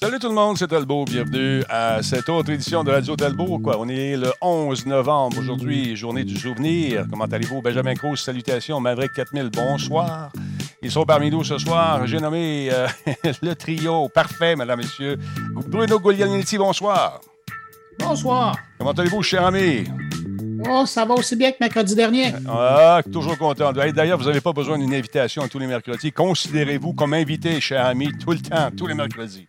Salut tout le monde, c'est Talbot. Bienvenue à cette autre édition de Radio Talbot. Quoi, on est le 11 novembre aujourd'hui, journée du souvenir. Comment allez-vous? Benjamin Cruz, salutations. Maverick 4000, bonsoir. Ils sont parmi nous ce soir. J'ai nommé euh, le trio parfait, mesdames, messieurs. Bruno Guglielminetti, bonsoir. Bonsoir. Comment allez-vous, cher ami? Oh, ça va aussi bien que mercredi dernier. Ah, toujours content. D'ailleurs, vous n'avez pas besoin d'une invitation tous les mercredis. Considérez-vous comme invité, cher ami, tout le temps, tous les mercredis.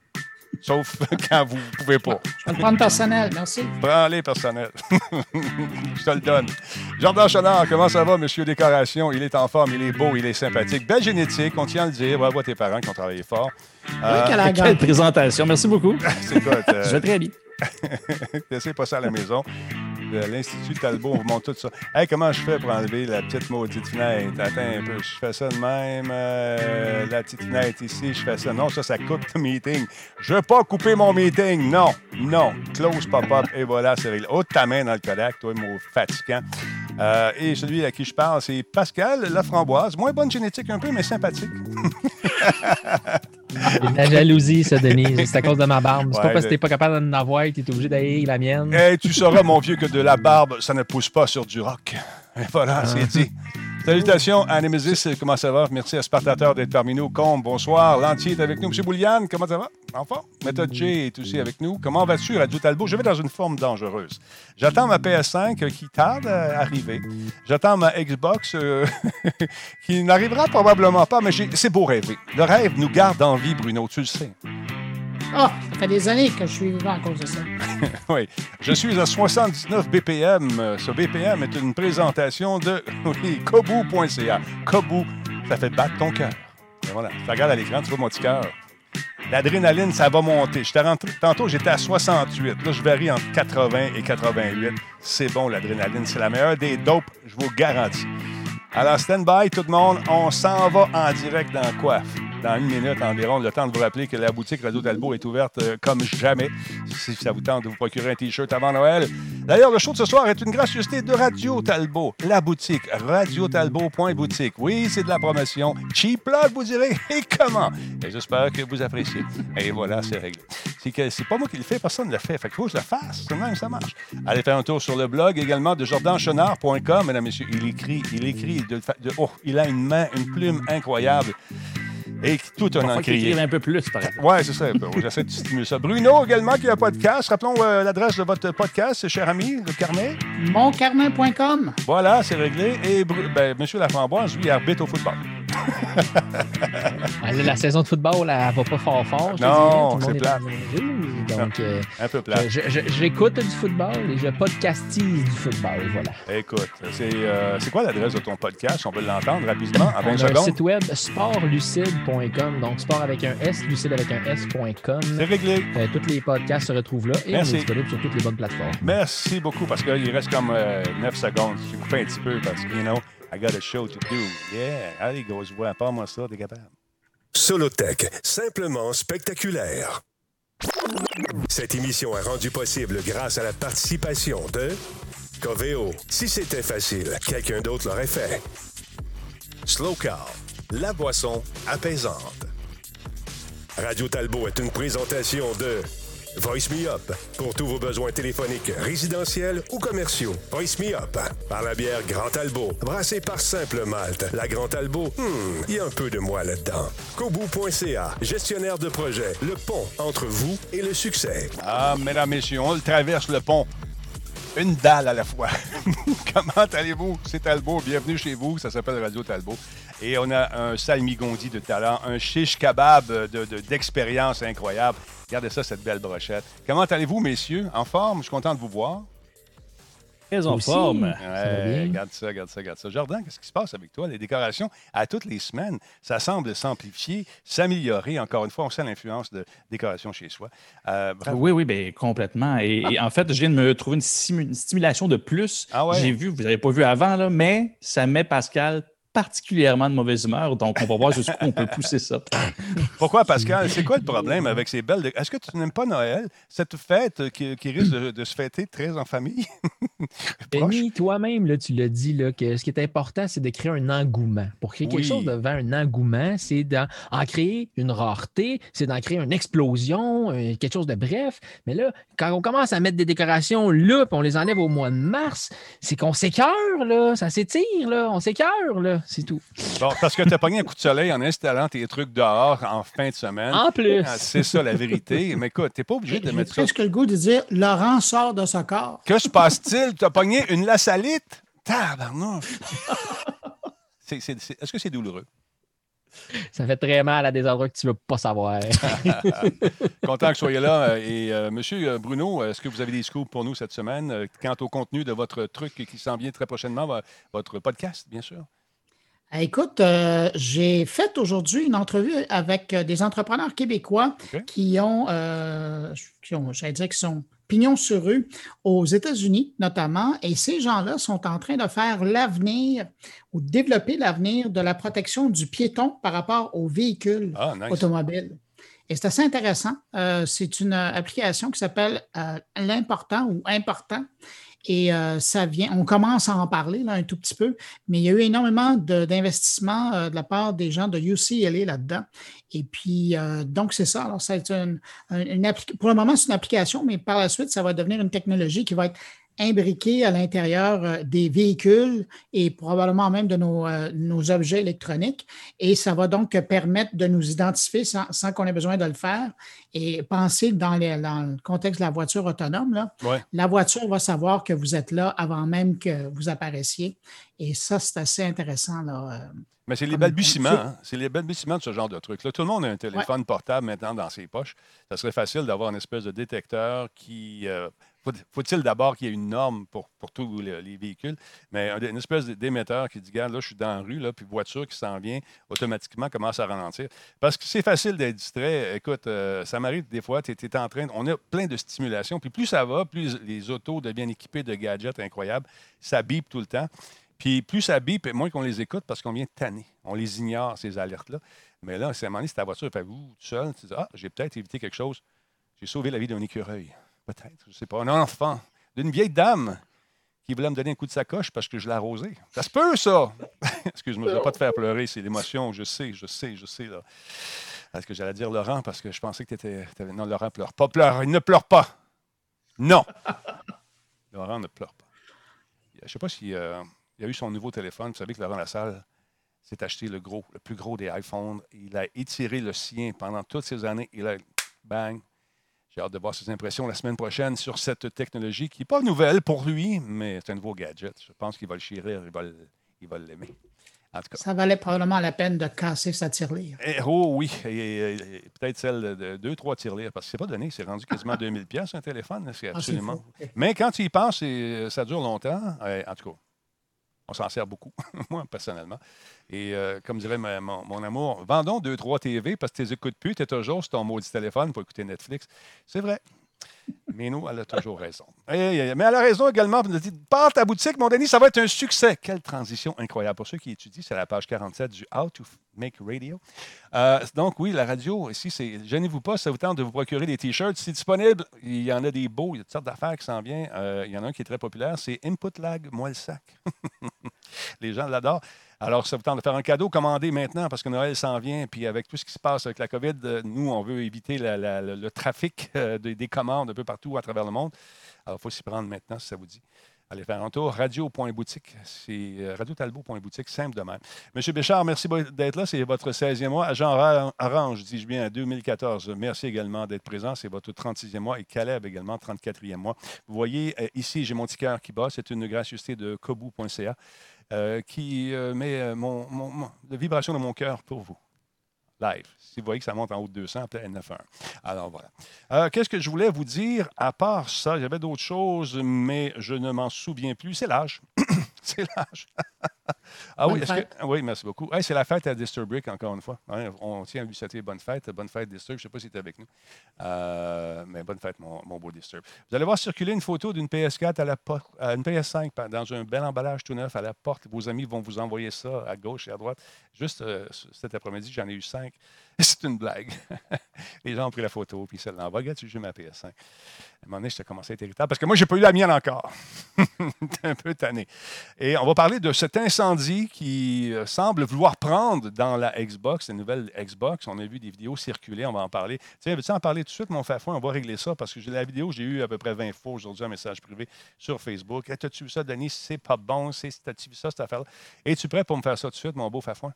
Sauf quand vous ne pouvez pas. Je vais le prendre personnel, merci. Prends-les personnel. Je te le donne. Jordan Chenard, comment ça va, monsieur Décoration? Il est en forme, il est beau, il est sympathique. Belle génétique, on tient à le dire. Bravo à tes parents qui ont travaillé fort. Euh, quelle, quelle présentation. Merci beaucoup. C'est quoi? Euh... Je vais très bien. Laissez pas ça à la maison. L'Institut Talbot, on vous montre tout ça. Hey, comment je fais pour enlever la petite maudite fenêtre? Attends un peu, je fais ça de même. Euh, la petite fenêtre ici, je fais ça. Non, ça, ça coupe le meeting. Je veux pas couper mon meeting. Non, non. Close pop-up et voilà, c'est réglé. Haute ta main dans le Kodak, toi, mon fatigant. Euh, et celui à qui je parle, c'est Pascal Laframboise. Moins bonne génétique un peu, mais sympathique. La jalousie, ça, Denise. C'est à cause de ma barbe. C'est pas parce que t'es pas capable d'en avoir que t'es obligé d'aller la mienne. Et tu sauras, mon vieux, que de la barbe, ça ne pousse pas sur du rock. Et voilà, c'est dit. Salutations à Nemesis, comment ça va? Merci à Spartateur d'être parmi nous. Combe, bonsoir. L'entier est avec nous. Monsieur Bouliane, comment ça va? Enfin, Méthode J est aussi avec nous. Comment vas-tu, Radio Talbot? Je vais dans une forme dangereuse. J'attends ma PS5 qui tarde à arriver. J'attends ma Xbox euh, qui n'arrivera probablement pas, mais c'est beau rêver. Le rêve nous garde en vie, Bruno, tu le sais. Ah, oh, ça fait des années que je suis vivant à cause de ça. oui. Je suis à 79 BPM. Ce BPM est une présentation de oui, kobu.ca. Kobu, ça fait battre ton cœur. Voilà. Tu regardes à l'écran, tu vois mon petit cœur. L'adrénaline, ça va monter. Rentré, tantôt, j'étais à 68. Là, je varie entre 80 et 88. C'est bon, l'adrénaline. C'est la meilleure des dopes, je vous garantis. Alors, stand-by, tout le monde. On s'en va en direct dans quoi? Dans une minute environ, le temps de vous rappeler que la boutique Radio Talbot est ouverte euh, comme jamais. Si ça vous tente de vous procurer un T-shirt avant Noël. D'ailleurs, le show de ce soir est une gracieuseté de Radio Talbot, la boutique, radiotalbot.boutique. Oui, c'est de la promotion. Cheap plug, vous direz. Et comment? Et j'espère que vous appréciez. Et voilà, c'est réglé. C'est que c'est pas moi qui le fais, personne ne le fait. Fait faut que je le fasse. C'est même, ça marche. Allez faire un tour sur le blog également de jordanchenard.com. Mesdames, messieurs, il écrit, il écrit. Oh, il a une main, une plume incroyable. Et tout un encrier. un peu plus, par exemple. Oui, c'est ça. J'essaie de stimuler ça. Bruno, également, qui a un podcast. Rappelons euh, l'adresse de votre podcast, cher ami, le carnet. Moncarnet.com. Voilà, c'est réglé. Et ben, M. Laframboise, lui, arbitre au football. la saison de football, elle va pas fort fort. Non, c'est plat. Donc, euh, un peu plat. J'écoute du football et je podcastise du football. Voilà. Écoute, c'est euh, quoi l'adresse de ton podcast? On peut l'entendre rapidement, à 20 secondes. Un site web sportlucide.com. Donc, sport avec un S, lucide avec un S.com. C'est réglé. Euh, tous les podcasts se retrouvent là et Merci. on est disponible sur toutes les bonnes plateformes. Merci beaucoup parce qu'il reste comme 9 secondes. Je vais couper un petit peu parce que, you know, I got a show to do. Yeah. Allez. Pas moi ça, t'es capable. Solotech, simplement spectaculaire. Cette émission est rendue possible grâce à la participation de Coveo. Si c'était facile, quelqu'un d'autre l'aurait fait. Slow Car, la boisson apaisante. Radio Talbot est une présentation de Voice Me Up pour tous vos besoins téléphoniques, résidentiels ou commerciaux. Voice Me Up par la bière Grand Talbot, brassée par Simple Malte. La Grand Talbot, hmm, il y a un peu de moi là-dedans. Kobu.ca, gestionnaire de projet, le pont entre vous et le succès. Ah, mesdames, messieurs, on traverse le pont. Une dalle à la fois. Comment allez-vous? C'est Talbot. Bienvenue chez vous. Ça s'appelle Radio Talbot. Et on a un salmigondi de talent, un shish kebab d'expérience de, incroyable. Regardez ça, cette belle brochette. Comment allez-vous, messieurs? En forme? Je suis content de vous voir. Très en forme. Ouais, regarde ça, regarde ça, regarde ça. Jordan, qu'est-ce qui se passe avec toi? Les décorations, à toutes les semaines, ça semble s'amplifier, s'améliorer. Encore une fois, on sent l'influence de décoration chez soi. Euh, oui, oui, bien, complètement. Et, en fait, je viens de me trouver une, stimulation de plus. Ah ouais? J'ai vu, vous n'avez pas vu avant, là, mais ça met Pascal particulièrement de mauvaise humeur, donc on va voir jusqu'où on peut pousser ça. Pourquoi, Pascal? C'est quoi le problème avec ces belles... Est-ce que tu n'aimes pas Noël, cette fête qui, risque de, se fêter très en famille? Denis, toi-même, tu l'as dit, là, que ce qui est important, c'est de créer un engouement. Pour créer quelque chose devant un engouement, c'est d'en en créer une rareté, c'est d'en créer une explosion, euh, quelque chose de bref. Mais là, quand on commence à mettre des décorations là, puis on les enlève au mois de mars, c'est qu'on s'écœure, là. Ça s'étire, là. On s'écœure, là. C'est tout. Bon, parce que tu as pogné un coup de soleil en installant tes trucs dehors en fin de semaine. En plus. Ah, C'est ça la vérité. Mais écoute, t'es pas obligé de mettre ça. presque le goût de dire Laurent sort de ce corps. Que se passe-t-il? Tu as pogné une lasalite? Tabarnouche! C'est- c'est- c'est- Est-ce que c'est douloureux? Ça fait très mal à des endroits que tu ne veux pas savoir. Content que vous soyez là. euh, Et euh, Monsieur Bruno, est-ce que vous avez des scoops pour nous cette semaine? Euh, quant au contenu de votre truc qui s'en vient très prochainement, vo- votre podcast, bien sûr? Ah, Écoute, euh, j'ai fait aujourd'hui une entrevue avec euh, des entrepreneurs québécois OK. qui ont, euh, qui ont j'allais dire, qui sont pignons sur rue aux États-Unis notamment, et ces gens-là sont en train de faire l'avenir ou développer l'avenir de la protection du piéton par rapport aux véhicules Ah, nice. automobiles. Et c'est assez intéressant. Euh, c'est une application qui s'appelle euh, L'important ou Important. Et euh, ça vient, on commence à en parler là, un tout petit peu, mais il y a eu énormément d'investissements euh, de la part des gens de UCLA là-dedans. Et puis, euh, donc, c'est ça. Alors, c'est une, une- une pour le moment, c'est une application, mais par la suite, ça va devenir une technologie qui va être imbriquée à l'intérieur euh, des véhicules et probablement même de nos, euh, nos objets électroniques. Et ça va donc permettre de nous identifier sans, sans qu'on ait besoin de le faire. Et penser dans, les- dans le contexte de la voiture autonome, là, Ouais. la voiture va savoir que vous êtes là avant même que vous apparaissiez. Et ça, c'est assez intéressant. Là. euh. Mais c'est les balbutiements. c'est- hein. C'est les balbutiements de ce genre de truc. Là, tout le monde a un téléphone portable maintenant dans ses poches. Ça serait facile d'avoir une espèce de détecteur qui. euh, Faut-il d'abord qu'il y ait une norme pour, tous les, les véhicules, mais un- une espèce d'émetteur qui dit, regarde, là, je suis dans la rue, là, puis voiture qui s'en vient, automatiquement commence à ralentir. Parce que c'est facile d'être distrait. Écoute, euh, ça m'arrive des fois, tu en train, on a plein de stimulation, puis plus ça va, plus les autos deviennent équipées de gadgets incroyables. Ça tout le temps. Puis plus ça bip, moins qu'on les écoute parce qu'on vient tanner. On les ignore, ces alertes-là. Mais là, c'est à un moment donné, c'est ta voiture, fait vous, tout seul, tu dis Ah, j'ai peut-être évité quelque chose. J'ai sauvé la vie d'un écureuil. Peut-être, je ne sais pas. Un enfant, d'une vieille dame qui voulait me donner un coup de sacoche parce que je l'ai arrosé. Ça se peut, ça! Excuse-moi, je ne vais pas te faire pleurer, c'est l'émotion, je sais, je sais, je sais. Est-ce que j'allais dire Laurent? Parce que je pensais que tu étais. Non, Laurent pleure pas. Pleure, il ne pleure pas. Non! Laurent ne pleure pas. Je ne sais pas si. euh, a eu son nouveau téléphone. Vous savez que Laurent Lassalle s'est acheté le gros, le plus gros des iPhones. Il a étiré le sien pendant toutes ces années. Il a bang. J'ai hâte de voir ses impressions la semaine prochaine sur cette technologie qui n'est pas nouvelle pour lui, mais c'est un nouveau gadget. Je pense qu'il va le chérir, il va le- il va l'aimer. En tout cas. Ça valait probablement la peine de casser sa tirelire. Eh, oh oui, et, et- et peut-être celle de, de deux, trois tirelires, parce que c'est pas donné, c'est rendu quasiment 2000 pièces un téléphone, c'est Ah, c'est absolument. Mais quand tu y penses, ça dure longtemps. Eh, en tout cas, on s'en sert beaucoup, moi personnellement. Et euh, comme dirait mon, mon amour, vendons deux, trois TV parce que tu les écoutes plus, tu es toujours sur ton maudit téléphone pour écouter Netflix. C'est vrai. Mais nous, elle a toujours raison. Mais elle a raison également. Elle nous dit Pars ta boutique, mon Denis, ça va être un succès. Quelle transition incroyable. Pour ceux qui étudient, c'est la page 47 du How to Make Radio. Euh, donc, oui, la radio, ici, c'est. Gênez-vous pas, ça vous tente de vous procurer des T-shirts. C'est disponible. Il y en a des beaux. Il y a toutes sortes d'affaires qui s'en viennent. Euh, il y en a un qui est très populaire. C'est Input Lag, moi le sac. Les gens l'adorent. Alors, ça vous tente de faire un cadeau, commandez maintenant parce que Noël s'en vient. Puis avec tout ce qui se passe avec la COVID, euh, nous, on veut éviter le, trafic euh, des, des commandes un peu partout à travers le monde. Alors, il faut s'y prendre maintenant, si ça vous dit. Allez faire un tour. Radio.boutique. C'est euh, radiotalbot.boutique, simple de même. Monsieur Béchard, merci d'être là. C'est votre 16e mois. Agent Ra- Orange, dis-je bien, en 2014. Merci également d'être présent. C'est votre 36e mois. Et Caleb également, 34e mois. Vous voyez, ici, j'ai mon petit qui bat. C'est une gracieuseté de kobu.ca euh, qui euh, met euh, mon, mon, la vibration de mon cœur pour vous. Live. Si vous voyez que ça monte en haut de 200, appelez 911. Alors voilà. Qu'est-ce que je voulais vous dire à part ça? Avait d'autres choses, mais je ne m'en souviens plus. C'est l'âge. C'est l'âge. Ah Bonne que- ah oui, merci beaucoup. Hey, c'est la fête à Disturbrick, encore une fois. Hein, on tient à lui souhaiter bonne fête. Bonne fête, Disturb. Je ne sais pas si tu es avec nous. Euh, mais bonne fête, mon, mon beau Disturb. Vous allez voir circuler une photo d'une PS4 à la porte, à une PS5 pa- dans un bel emballage tout neuf à la porte. Vos amis vont vous envoyer ça à gauche et à droite. Juste euh, cet après-midi, j'en ai eu cinq. C'est une blague. Les gens ont pris la photo, puis ils se l'envoient. Regarde, j'ai ma PS5. À un moment donné, j'étais commencé à être irritable parce que moi, j'ai pas eu la mienne encore. J'étais un peu tanné. Et on va parler de cet incendie qui euh, semble vouloir prendre dans la Xbox, la nouvelle Xbox. On a vu des vidéos circuler, on va en parler. Tiens, veux-tu en parler tout de suite, mon fafouin? On va régler ça parce que la vidéo, j'ai eu à peu près 20 fois aujourd'hui un message privé sur Facebook. Hey, T'as-tu vu ça, Denis? C'est pas bon. C'est, t'as-tu vu ça, cette affaire-là? Es-tu prêt pour me faire ça tout de suite, mon beau fafouin?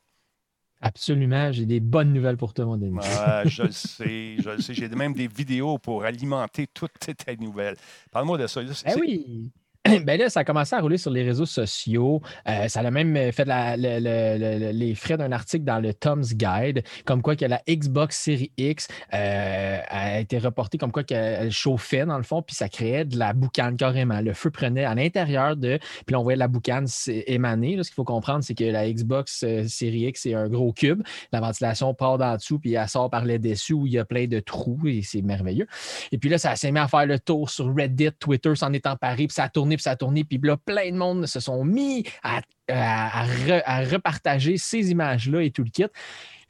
Absolument, j'ai des bonnes nouvelles pour toi, mon Denis. Ouais, je le sais, je le sais. J'ai même des vidéos pour alimenter toutes tes nouvelles. Parle-moi de ça. Ben oui. Ben là, ça a commencé à rouler sur les réseaux sociaux. Euh, ça a même fait les frais d'un article dans le Tom's Guide, comme quoi que la Xbox Series X euh, a été reportée comme quoi qu'elle chauffait dans le fond, puis ça créait de la boucane carrément. Le feu prenait à l'intérieur de, puis on voyait la boucane émaner. Ce qu'il faut comprendre, c'est que la Xbox euh, Series X, c'est un gros cube. La ventilation part d'en dessous, puis elle sort par les dessus où il y a plein de trous, et c'est merveilleux. Et puis là, ça s'est mis à faire le tour sur Reddit, Twitter s'en est emparé, puis ça a tourné, puis ça a tourné, puis là, plein de monde se sont mis à, à- à re- à repartager ces images-là et tout le kit,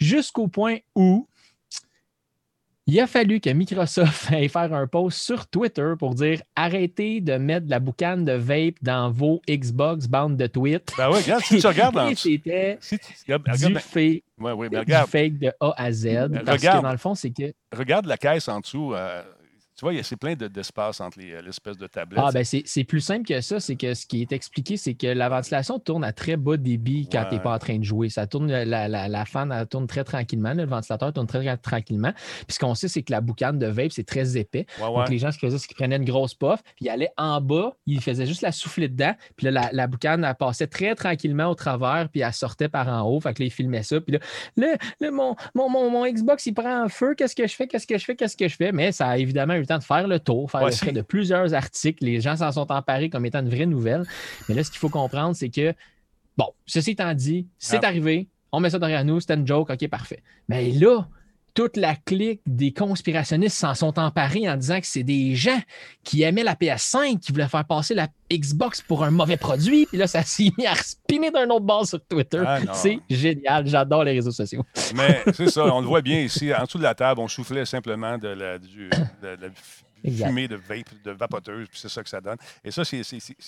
jusqu'au point où il a fallu que Microsoft aille faire un post sur Twitter pour dire arrêtez de mettre de la boucane de vape dans vos Xbox bande de tweets. Ben oui, regarde, si tu regardes dessous. c'était Si tu- regarde, du, regarde, fake, ouais, mais du fake de A à Z. Parce regarde. que dans le fond, c'est que regarde la caisse en dessous. euh, tu vois, il y a- c'est plein de- d'espace entre les- l'espèce de tablette. Ah, ben c'est plus simple que ça. C'est que ce qui est expliqué, c'est que la ventilation tourne à très bas débit quand Ouais. tu n'es pas en train de jouer. Ça tourne, la, la, la fan, elle tourne très tranquillement. Le ventilateur tourne très, tranquillement. Puis ce qu'on sait, c'est que la boucane de vape, c'est très épais. Ouais, ouais. Donc, les gens, ce qu'ils faisaient, c'est qu'ils prenaient une grosse puff, puis ils allaient en bas, ils faisaient juste la souffler dedans, puis là, la, la boucane, elle passait très tranquillement au travers, puis elle sortait par en haut. Fait que là, ils filmaient ça, puis là, là, là, mon, mon, mon, mon Xbox, il prend en feu, qu'est-ce que je fais, qu'est-ce que je fais, qu'est-ce que je fais? Mais ça a évidemment le temps de faire le tour, faire Ouais, le frais de plusieurs articles. Les gens s'en sont emparés comme étant une vraie nouvelle. Mais là, ce qu'il faut comprendre, c'est que, bon, ceci étant dit, c'est Ah. arrivé, on met ça derrière nous, c'était une joke, OK, parfait. Mais là, toute la clique des conspirationnistes s'en sont emparés en disant que c'est des gens qui aimaient la PS5, qui voulaient faire passer la Xbox pour un mauvais produit. Puis là, ça s'est mis à spinner d'un autre bord sur Twitter. Ah, c'est génial. J'adore les réseaux sociaux. Mais c'est ça, on le voit bien ici. En dessous de la table, on soufflait simplement de la, du- de la f- Exact. fumée de vape, de vapoteuse, puis c'est ça que ça donne. Et ça, c'est-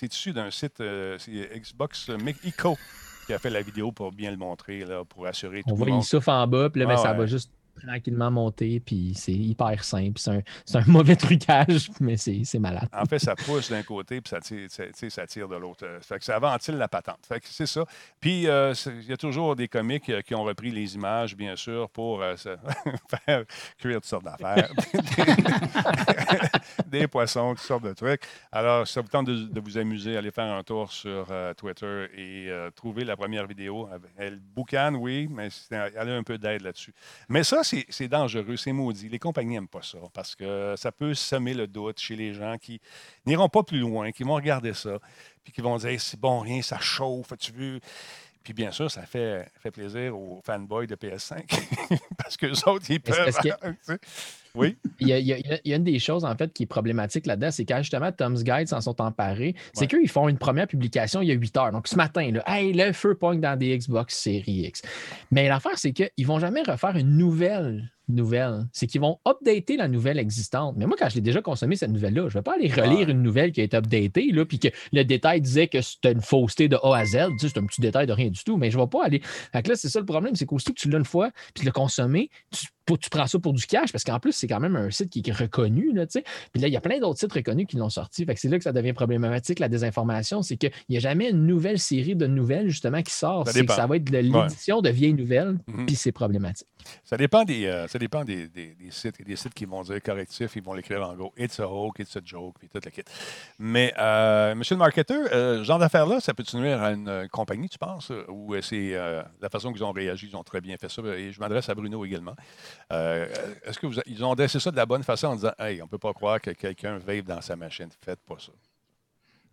issu d'un site, euh, Xbox Eco qui a fait la vidéo pour bien le montrer, là, pour assurer On tout voit, le il monde. souffle en bas, puis là, ben, Ah ça va juste tranquillement monter, puis c'est hyper simple. C'est un, c'est un mauvais trucage, mais c'est c'est malade. En fait, ça pousse d'un côté, puis ça tire, ça- tire de l'autre. Fait que ça ventile la patente. Fait que c'est ça. Puis, euh, il y a toujours des comiques euh, qui ont repris les images, bien sûr, pour euh, faire cuire toutes sortes d'affaires. des poissons, toutes sortes de trucs. Alors, ça vous tente de, vous amuser, allez faire un tour sur euh, Twitter et trouver la première vidéo. Elle boucane, oui, mais elle a un peu d'aide là-dessus. Mais ça, c'est dangereux, c'est maudit. Les compagnies n'aiment pas ça parce que ça peut semer le doute chez les gens qui n'iront pas plus loin, qui vont regarder ça, puis qui vont dire Hey, c'est bon, rien, ça chauffe, tu veux. Puis bien sûr, ça fait, fait plaisir aux fanboys de PS5 parce que autres, ils peuvent. Oui, Il y, a, il y a- il y a une des choses, en fait, qui est problématique là-dedans, c'est quand justement Tom's Guide s'en sont emparés, c'est qu'ils font une première publication il y a 8 heures. Donc, ce matin, là, hey, le feu pogne dans des Xbox Series X. Mais l'affaire, c'est qu'ils ne vont jamais refaire une nouvelle nouvelle. C'est qu'ils vont updater la nouvelle existante. Mais moi, quand je l'ai déjà consommé, cette nouvelle-là, je ne vais pas aller relire une nouvelle qui a été updatée, là, puis que le détail disait que c'était une fausseté de A à Z. Tu sais, c'est un petit détail de rien du tout, mais je ne vais pas aller. Fait que là, c'est ça le problème, c'est qu'aussitôt que tu l'as une fois, puis tu l'as consommé, tu, pour- tu prends ça pour du cash, parce qu'en plus, c'est quand même un site qui est reconnu, là, tu sais. Puis là, il y a plein d'autres sites reconnus qui l'ont sorti. Fait que c'est là que ça devient problématique, la désinformation. C'est qu'il n'y a jamais une nouvelle série de nouvelles, justement, qui sort. Ça C'est que ça va être de l'édition de vieilles nouvelles, Mhm. puis c'est problématique. Ça dépend, des, euh, ça dépend des, des- sites. Il y a des sites qui vont dire correctif, ils vont l'écrire en gros It's a hoax, it's a joke, puis tout le kit. Mais, euh, monsieur le marketeur, euh, ce genre d'affaires-là, ça peut-tu nuire à une euh, compagnie, tu penses? Ou euh, c'est la façon qu'ils ont réagi, ils ont très bien fait ça. Et je m'adresse à Bruno également. Est-ce que vous, ils ont adressé ça de la bonne façon en disant Hey, on ne peut pas croire que quelqu'un vape dans sa machine Faites pas ça.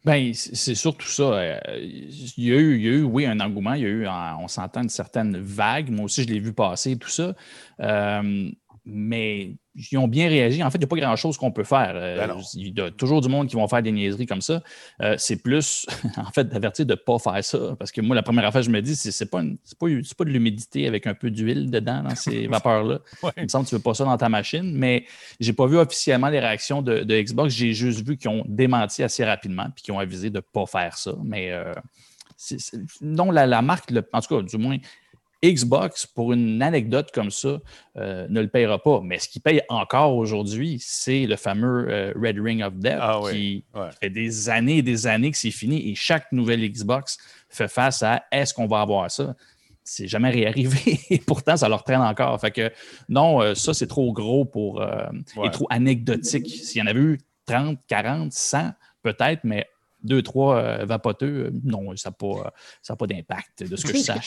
Ben, c'est surtout ça. Euh, il, y a eu, il y a eu, oui, un engouement. Il y a eu, on s'entend, une certaine vague. Moi aussi, je l'ai vu passer, tout ça. Euh, mais ils ont bien réagi. En fait, il n'y a pas grand-chose qu'on peut faire. Euh, ben il y a toujours du monde qui vont faire des niaiseries comme ça. Euh, c'est plus, en fait, d'avertir de ne pas faire ça. Parce que moi, la première affaire, je me dis, c'est pas, pas, pas, de l'humidité avec un peu d'huile dedans dans ces vapeurs-là. Il me semble que tu ne veux pas ça dans ta machine. Mais je n'ai pas vu officiellement les réactions de, Xbox. J'ai juste vu qu'ils ont démenti assez rapidement et qu'ils ont avisé de ne pas faire ça. Mais euh, non, la, la marque, en tout cas, du moins, Xbox, pour une anecdote comme ça, euh, ne le payera pas. Mais ce qu'il paye encore aujourd'hui, c'est le fameux euh, Red Ring of Death ah qui, fait des années et des années que c'est fini et chaque nouvelle Xbox fait face à est-ce qu'on va avoir ça? C'est jamais réarrivé et pourtant ça leur traîne encore. Fait que non, euh, ça c'est trop gros pour et trop anecdotique. S'il y en avait eu 30, 40, 100, peut-être, mais deux, trois euh, vapoteux, euh, non, ça n'a pas, ça pas d'impact de ce que je sache.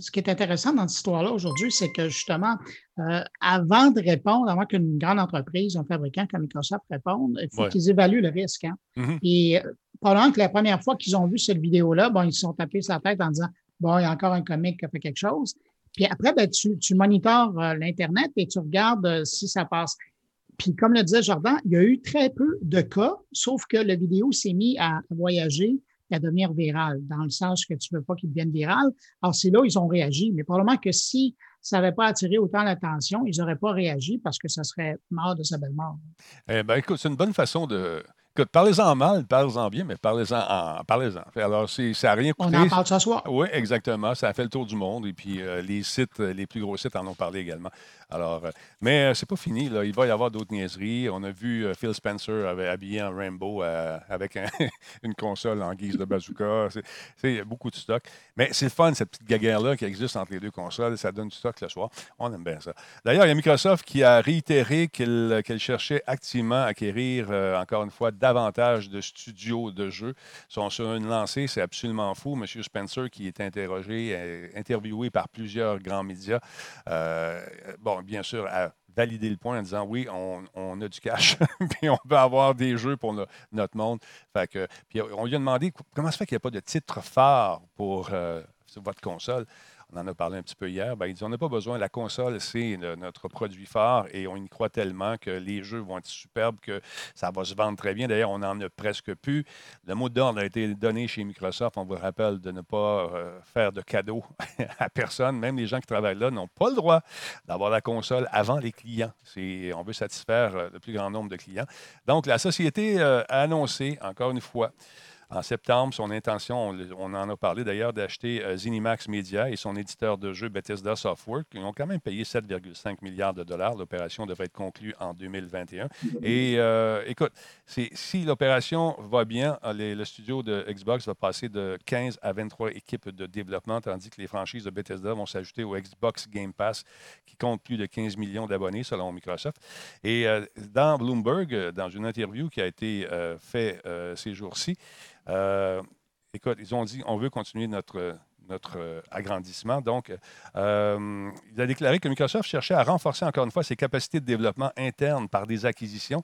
Ce qui est intéressant dans cette histoire-là aujourd'hui, c'est que justement, euh, avant de répondre, avant qu'une grande entreprise, un fabricant comme Microsoft réponde, il faut qu'ils évaluent le risque. Hein. Mm-hmm. Et pendant que la première fois qu'ils ont vu cette vidéo-là, bon, ils se sont tapés sur la tête en disant Bon, il y a encore un comique qui a fait quelque chose. Puis après, ben, tu, tu monitores l'Internet et tu regardes si ça passe. Puis, comme le disait Jordan, il y a eu très peu de cas, sauf que la vidéo s'est mise à voyager et à devenir virale, dans le sens que tu ne veux pas qu'il devienne viral. Alors, c'est là où ils ont réagi. Mais probablement que si ça n'avait pas attiré autant l'attention, ils n'auraient pas réagi parce que ça serait mort de sa belle mort. Eh bien, écoute, c'est une bonne façon de, Écoute, parlez-en mal, parlez-en bien, mais parlez-en en, parlez-en. Alors, ça n'a rien coûté. On en parle ce soir. Oui, exactement. Ça a fait le tour du monde. Et puis, euh, les sites, les plus gros sites en ont parlé également. Alors, euh, mais euh, c'est pas fini. Là. Il va y avoir d'autres niaiseries. On a vu Phil Spencer avait habillé en Rainbow avec une console en guise de bazooka. C'est beaucoup de stock. Mais c'est le fun, cette petite gaguerre-là qui existe entre les deux consoles. Ça donne du stock le soir. On aime bien ça. D'ailleurs, il y a Microsoft qui a réitéré qu'elle cherchait activement à acquérir, encore une fois, davantage de studios de jeux. Sont sur une lancée, c'est absolument fou. M. Spencer, qui est interrogé, interviewé par plusieurs grands médias, euh, bon, bien sûr, a validé le point en disant oui, on, a du cash, puis on peut avoir des jeux pour notre monde. Fait que, puis on lui a demandé comment se fait qu'il n'y a pas de titre phare pour euh, votre console? On en a parlé un petit peu hier, ben, il dit on n'a pas besoin, la console, c'est notre produit phare et on y croit tellement que les jeux vont être superbes, que ça va se vendre très bien. D'ailleurs, on n'en a presque plus. Le mot d'ordre a été donné chez Microsoft. On vous rappelle de ne pas euh, faire de cadeaux à personne. Même les gens qui travaillent là n'ont pas le droit d'avoir la console avant les clients. On veut satisfaire euh, le plus grand nombre de clients. Donc, la société euh, a annoncé, encore une fois, en septembre, son intention, on, en a parlé d'ailleurs, d'acheter euh, Zenimax Media et son éditeur de jeux Bethesda Software, qui ont quand même payé 7,5 milliards de dollars. L'opération devrait être conclue en 2021. Et euh, écoute, si l'opération va bien, euh, le studio de Xbox va passer de 15 à 23 équipes de développement, tandis que les franchises de Bethesda vont s'ajouter au Xbox Game Pass, qui compte plus de 15 millions d'abonnés selon Microsoft. Et dans Bloomberg, dans une interview qui a été faite ces jours-ci, euh, écoute, ils ont dit on veut continuer notre, notre euh, agrandissement. Donc, euh, il a déclaré que Microsoft cherchait à renforcer encore une fois ses capacités de développement interne par des acquisitions.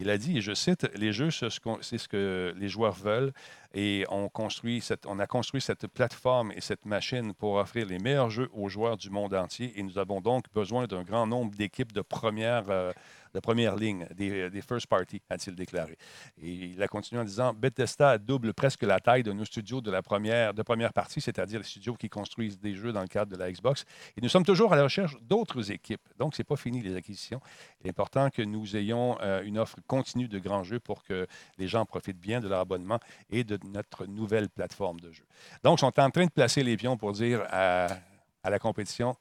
Il a dit, et je cite, les jeux, c'est ce que les joueurs veulent et on, a construit cette plateforme et cette machine pour offrir les meilleurs jeux aux joueurs du monde entier et nous avons donc besoin d'un grand nombre d'équipes de première de première ligne, des, des first party, a-t-il déclaré. Et il a continué en disant Bethesda double presque la taille de nos studios de la première, de première partie, c'est-à-dire les studios qui construisent des jeux dans le cadre de la Xbox. Et nous sommes toujours à la recherche d'autres équipes. Donc, ce n'est pas fini les acquisitions. Il est important que nous ayons euh, une offre continue de grands jeux pour que les gens profitent bien de leur abonnement et de notre nouvelle plateforme de jeux. Donc, ils sont en train de placer les pions pour dire à, la compétition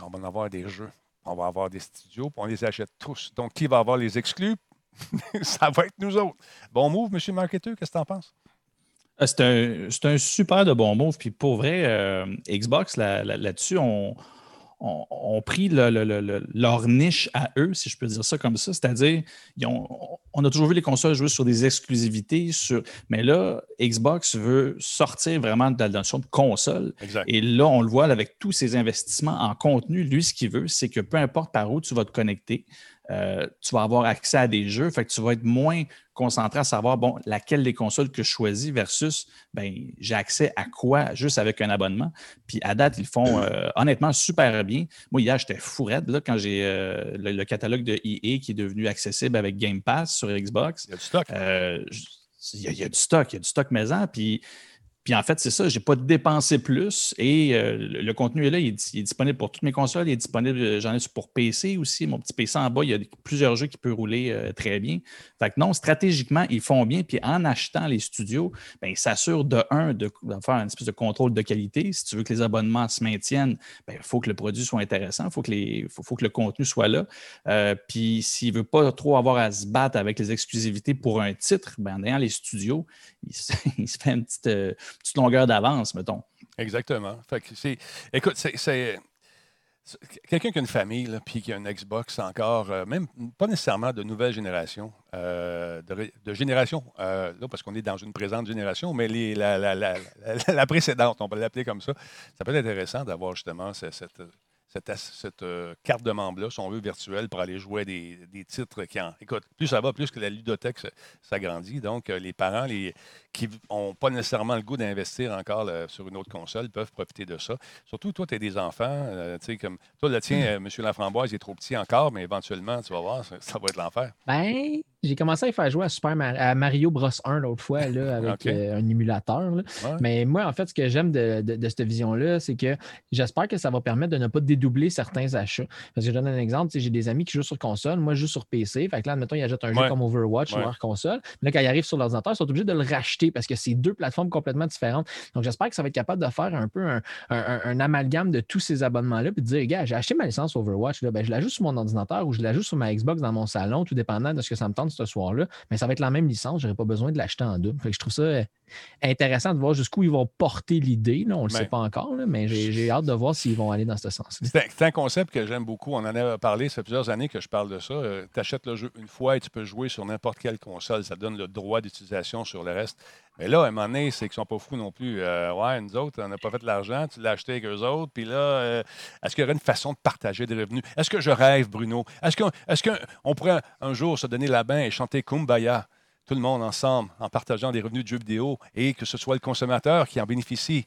on va en avoir des jeux on va avoir des studios, puis on les achète tous. Donc, qui va avoir les exclus? ça va être nous autres. Bon move, M. Marketeur, qu'est-ce que tu en penses? Euh, c'est un, super de bon move. Puis pour vrai, euh, Xbox, là-dessus, on, ont, pris leur niche à eux, si je peux dire ça comme ça. C'est-à-dire, on a toujours vu les consoles jouer sur des exclusivités, sur, mais là, Xbox veut sortir vraiment de la notion de console. Et là, on le voit avec tous ses investissements en contenu. Lui, ce qu'il veut, c'est que peu importe par où tu vas te connecter, euh, tu vas avoir accès à des jeux, fait que tu vas être moins concentré à savoir, bon, laquelle des consoles que je choisis versus, ben, j'ai accès à quoi juste avec un abonnement. Puis à date, ils font euh, honnêtement super bien. Moi, hier, j'étais fou raide, là, quand j'ai euh, le, catalogue de EA qui est devenu accessible avec Game Pass sur Xbox. Il y a du stock. il, y a, du stock, il y a du stock maison. Puis puis en fait, c'est ça, je n'ai pas dépensé plus et euh, le, contenu est là, il est, disponible pour toutes mes consoles, il est disponible, euh, j'en ai pour PC aussi. Mon petit PC en bas, il y a plusieurs jeux qui peuvent rouler euh, très bien. Fait que non, stratégiquement, ils font bien. Puis en achetant les studios, ben, ils s'assurent de un, de, faire une espèce de contrôle de qualité. Si tu veux que les abonnements se maintiennent, ben, il faut que le produit soit intéressant, il faut, que faut, que le contenu soit là. puis s'il ne veut pas trop avoir à se battre avec les exclusivités pour un titre, ben, en ayant les studios, il, il se fait une petite petite longueur d'avance, mettons. Exactement. Fait que c'est, écoute, c'est, quelqu'un qui a une famille, puis qui a une Xbox encore, euh, même pas nécessairement de nouvelle génération, euh, de, génération, euh, là, parce qu'on est dans une présente génération, mais les, la, précédente, on peut l'appeler comme ça. Ça peut être intéressant d'avoir justement cette, euh, carte de membre-là, si on veut, virtuelle, pour aller jouer des, des, titres qui en. Écoute, plus ça va, plus que la ludothèque s'agrandit. Donc, euh, les parents les, qui n'ont pas nécessairement le goût d'investir encore sur une autre console peuvent profiter de ça. Surtout, toi, tu as des enfants. Euh, tu sais, comme toi, le tien, M. Laframboise, il est trop petit encore, mais éventuellement, tu vas voir, ça, va être l'enfer. Ben, j'ai commencé à faire jouer à, Super à Mario Bros 1 l'autre fois là, avec un émulateur. Mais moi, en fait, ce que j'aime de, de, cette vision-là, c'est que j'espère que ça va permettre de ne pas doubler certains achats. Parce que je donne un exemple, j'ai des amis qui jouent sur console, moi je joue sur PC. Fait que là, admettons, ils achètent un jeu comme Overwatch sur leur console. Mais là, quand ils arrivent sur l'ordinateur, ils sont obligés de le racheter parce que c'est deux plateformes complètement différentes. Donc j'espère que ça va être capable de faire un peu un, amalgame de tous ces abonnements-là puis de dire, gars, j'ai acheté ma licence Overwatch, là, ben, je la joue sur mon ordinateur ou je la joue sur ma Xbox dans mon salon, tout dépendant de ce que ça me tente ce soir-là. Mais ça va être la même licence, je n'aurai pas besoin de l'acheter en double. Fait que je trouve ça euh, intéressant de voir jusqu'où ils vont porter l'idée. On ne le sait pas encore, mais j'ai hâte de voir s'ils vont aller dans ce sens-là. C'est un concept que j'aime beaucoup. On en a parlé, ça fait plusieurs années que je parle de ça. Euh, tu achètes le jeu une fois et tu peux jouer sur n'importe quelle console. Ça donne le droit d'utilisation sur le reste. Mais là, à un moment donné, c'est qu'ils sont pas fous non plus. Euh, ouais, nous autres, on n'a pas fait de l'argent, tu l'as acheté avec eux autres. Puis là, euh, est-ce qu'il y aurait une façon de partager des revenus? Est-ce que je rêve, Bruno? Est-ce qu'on pourrait un jour se donner la main et chanter Kumbaya? tout le monde ensemble en partageant des revenus de jeux vidéo et que ce soit le consommateur qui en bénéficie?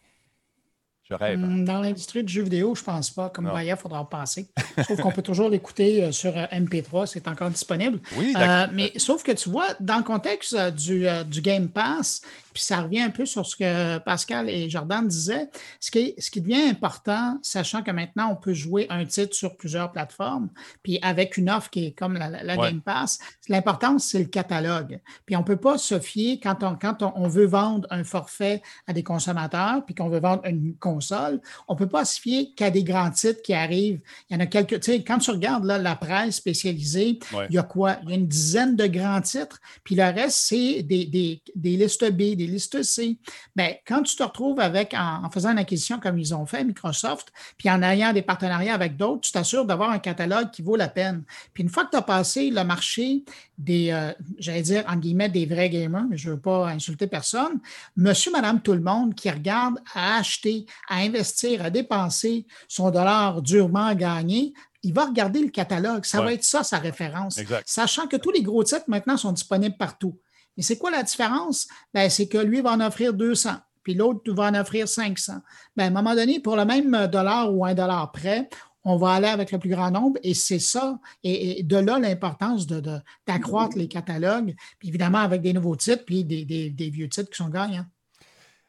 Je rêve. Hmm, dans l'industrie du jeu vidéo, je ne pense pas. Comme Maya, il faudra passer. Sauf qu'on peut toujours l'écouter euh, sur euh, MP3, c'est encore disponible. Oui, euh, mais sauf que tu vois, dans le contexte du, du Game Pass, puis ça revient un peu sur ce que Pascal et Jordan disaient. Ce qui, ce qui devient important, sachant que maintenant, on peut jouer un titre sur plusieurs plateformes, puis avec une offre qui est comme la, Game Pass, l'important, c'est le catalogue. Puis on ne peut pas se fier quand on, quand on, veut vendre un forfait à des consommateurs, puis qu'on veut vendre une console, on ne peut pas se fier qu'à des grands titres qui arrivent. Il y en a quelques, tu sais, quand tu regardes là, la presse spécialisée, il y a quoi? Il y a une dizaine de grands titres, puis le reste, c'est des, des, des listes B, des listes C. Bien, quand tu te retrouves avec, en, faisant une acquisition comme ils ont fait, Microsoft, puis en ayant des partenariats avec d'autres, tu t'assures d'avoir un catalogue qui vaut la peine. Puis une fois que tu as passé le marché des, euh, j'allais dire, en guillemets, des vrais gamers, mais je ne veux pas insulter personne, monsieur, madame, tout le monde qui regarde à acheter, à investir, à dépenser son dollar durement gagné, il va regarder le catalogue. Ça va être ça, sa référence. Sachant que tous les gros titres maintenant sont disponibles partout. Mais c'est quoi la différence? Ben, c'est que lui va en offrir 200, puis l'autre va en offrir 500. Ben, à un moment donné, pour le même dollar ou un dollar près, on va aller avec le plus grand nombre et c'est ça. Et, de là l'importance d'accroître les catalogues, puis évidemment avec des nouveaux titres, puis des, vieux titres qui sont gagnants.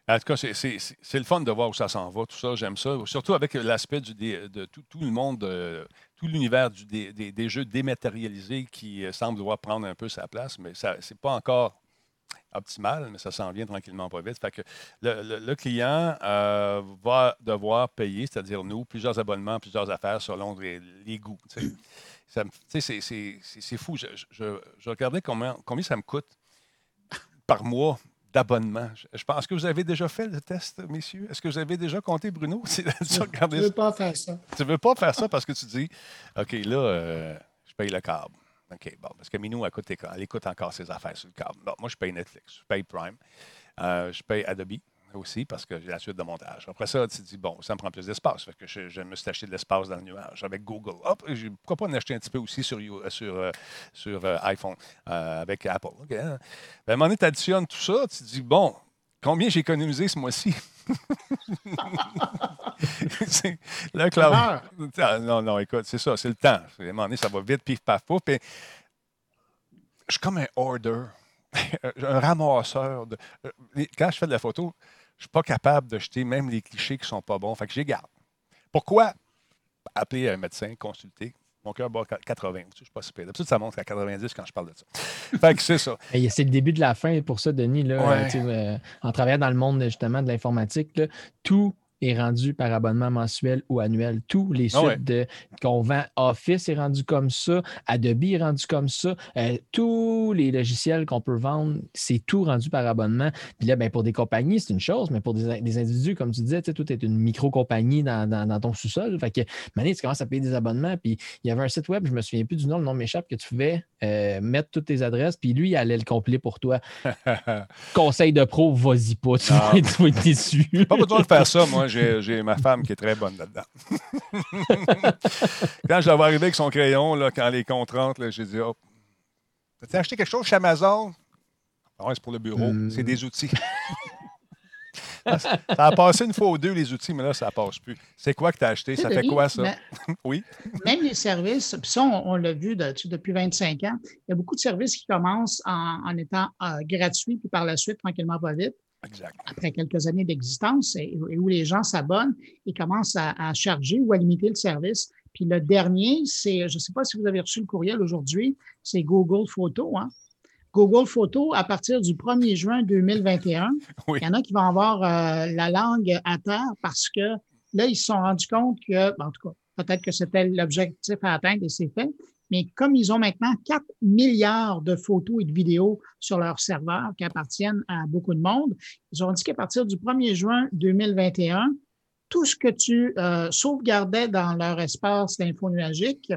En tout cas, c'est le fun de voir où ça s'en va, tout ça, j'aime ça. Surtout avec l'aspect de tout, le monde, euh, tout l'univers des, jeux dématérialisés qui euh, semble devoir prendre un peu sa place, mais ce n'est pas encore optimal, mais ça s'en vient tranquillement pas vite. Le, client euh, va devoir payer, c'est-à-dire nous, plusieurs abonnements, plusieurs affaires selon les, goûts. C'est fou. Je, je, regardais combien, combien ça me coûte par mois d'abonnement. Je pense que vous avez déjà fait le test, messieurs. Est-ce que vous avez déjà compté, Bruno? Je ne veux pas faire ça. Tu ne veux pas faire ça parce que tu dis, OK, là, euh, je paye le câble. OK, bon, parce que Minou, elle écoute, elle écoute encore ses affaires sur le câble. Bon, moi, je paye Netflix, je paye Prime, euh, je paye Adobe. Aussi parce que j'ai la suite de montage. Après ça, tu te dis, bon, ça me prend plus d'espace. Fait que je, je me suis acheté de l'espace dans le nuage avec Google. Hop, pourquoi pas en acheter un petit peu aussi sur, euh, sur, euh, sur euh, iPhone euh, avec Apple. OK, hein? Ben, à un moment donné, tu additionnes tout ça, tu te dis, bon, combien j'ai économisé ce mois-ci? Le cloud. Ah, Non, non, écoute, c'est ça, c'est le temps. À un moment donné, ça va vite, pif, paf, pouf. Puis, je suis comme un order, un ramasseur. De, quand je fais de la photo, je ne suis pas capable de jeter même les clichés qui ne sont pas bons. Fait que je les garde. Pourquoi? Appeler un médecin, consulter. Mon cœur bat 80. Je ne suis pas super. D'habitude, ça monte à 90 quand je parle de ça. Fait que c'est ça. C'est le début de la fin pour ça, Denis. Là, Ouais. Euh, en travaillant dans le monde justement de l'informatique, tout est rendu par abonnement mensuel ou annuel. Tous les Ah ouais. de, qu'on vend, Office est rendu comme ça, Adobe est rendu comme ça, euh, tous les logiciels qu'on peut vendre, c'est tout rendu par abonnement. Puis là, ben, pour des compagnies, c'est une chose, mais pour des, des individus, comme tu disais, tu sais, tout est une micro-compagnie dans, dans- dans ton sous-sol. Fait que, maintenant, tu commences à payer des abonnements. Puis il y avait un site web, je me souviens plus du nom, le nom m'échappe, que tu pouvais euh, mettre toutes tes adresses, puis lui, il allait le complet pour toi. Conseil de pro, vas-y pas, tu Non. vas être, tu vas être déçu. Pas besoin de faire ça. Moi, j'ai j'ai ma femme qui est très bonne là-dedans. quand je la vois arriver avec son crayon, là, quand les comptes rentrent, là, j'ai dit oh, T'as acheté quelque chose chez Amazon? Ah ouais, c'est pour le bureau. Hmm. C'est des outils. ça ça a passé une fois ou deux, les outils, mais là, ça passe plus. C'est quoi que tu as acheté? Ça fait quoi, ça? Oui? Même les services, puis ça, on, on l'a vu de- tu sais, depuis 25 ans, il y a beaucoup de services qui commencent en, en étant euh, gratuits, puis par la suite, tranquillement, pas vite, Exact. après quelques années d'existence, et, et où les gens s'abonnent et commencent à, à charger ou à limiter le service. Puis le dernier, c'est, je ne sais pas si vous avez reçu le courriel aujourd'hui, c'est Google Photo. Hein? Google Photo, à partir du 1er juin 2021, Oui. il y en a qui vont avoir euh, la langue à terre parce que là, ils se sont rendus compte que, ben, en tout cas, peut-être que c'était l'objectif à atteindre et c'est fait, mais comme ils ont maintenant 4 milliards de photos et de vidéos sur leur serveur qui appartiennent à beaucoup de monde, ils ont dit qu'à partir du 1er juin 2021, tout ce que tu euh, sauvegardais dans leur espace d'info nuagique,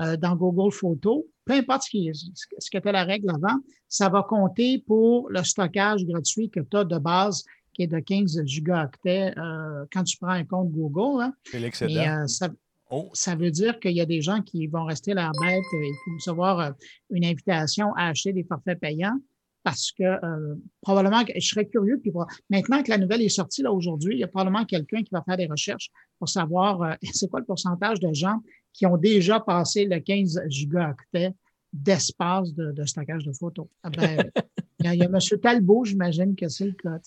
euh, dans Google Photos, peu importe ce qui ce qu'était la règle avant, ça va compter pour le stockage gratuit que tu as de base, qui est de 15 gigaoctets euh, quand tu prends un compte Google. hein. C'est l'excédent. ça, Oh, ça veut dire qu'il y a des gens qui vont rester la bête et qui vont recevoir euh, une invitation à acheter des forfaits payants parce que euh, probablement que je serais curieux. Puis maintenant que la nouvelle est sortie là aujourd'hui, il y a probablement quelqu'un qui va faire des recherches pour savoir euh, c'est quoi le pourcentage de gens qui ont déjà passé le 15 gigaoctets d'espace de, de stockage de photos. Ah ben, il y a, il y a M. Talbot, j'imagine que c'est le cas.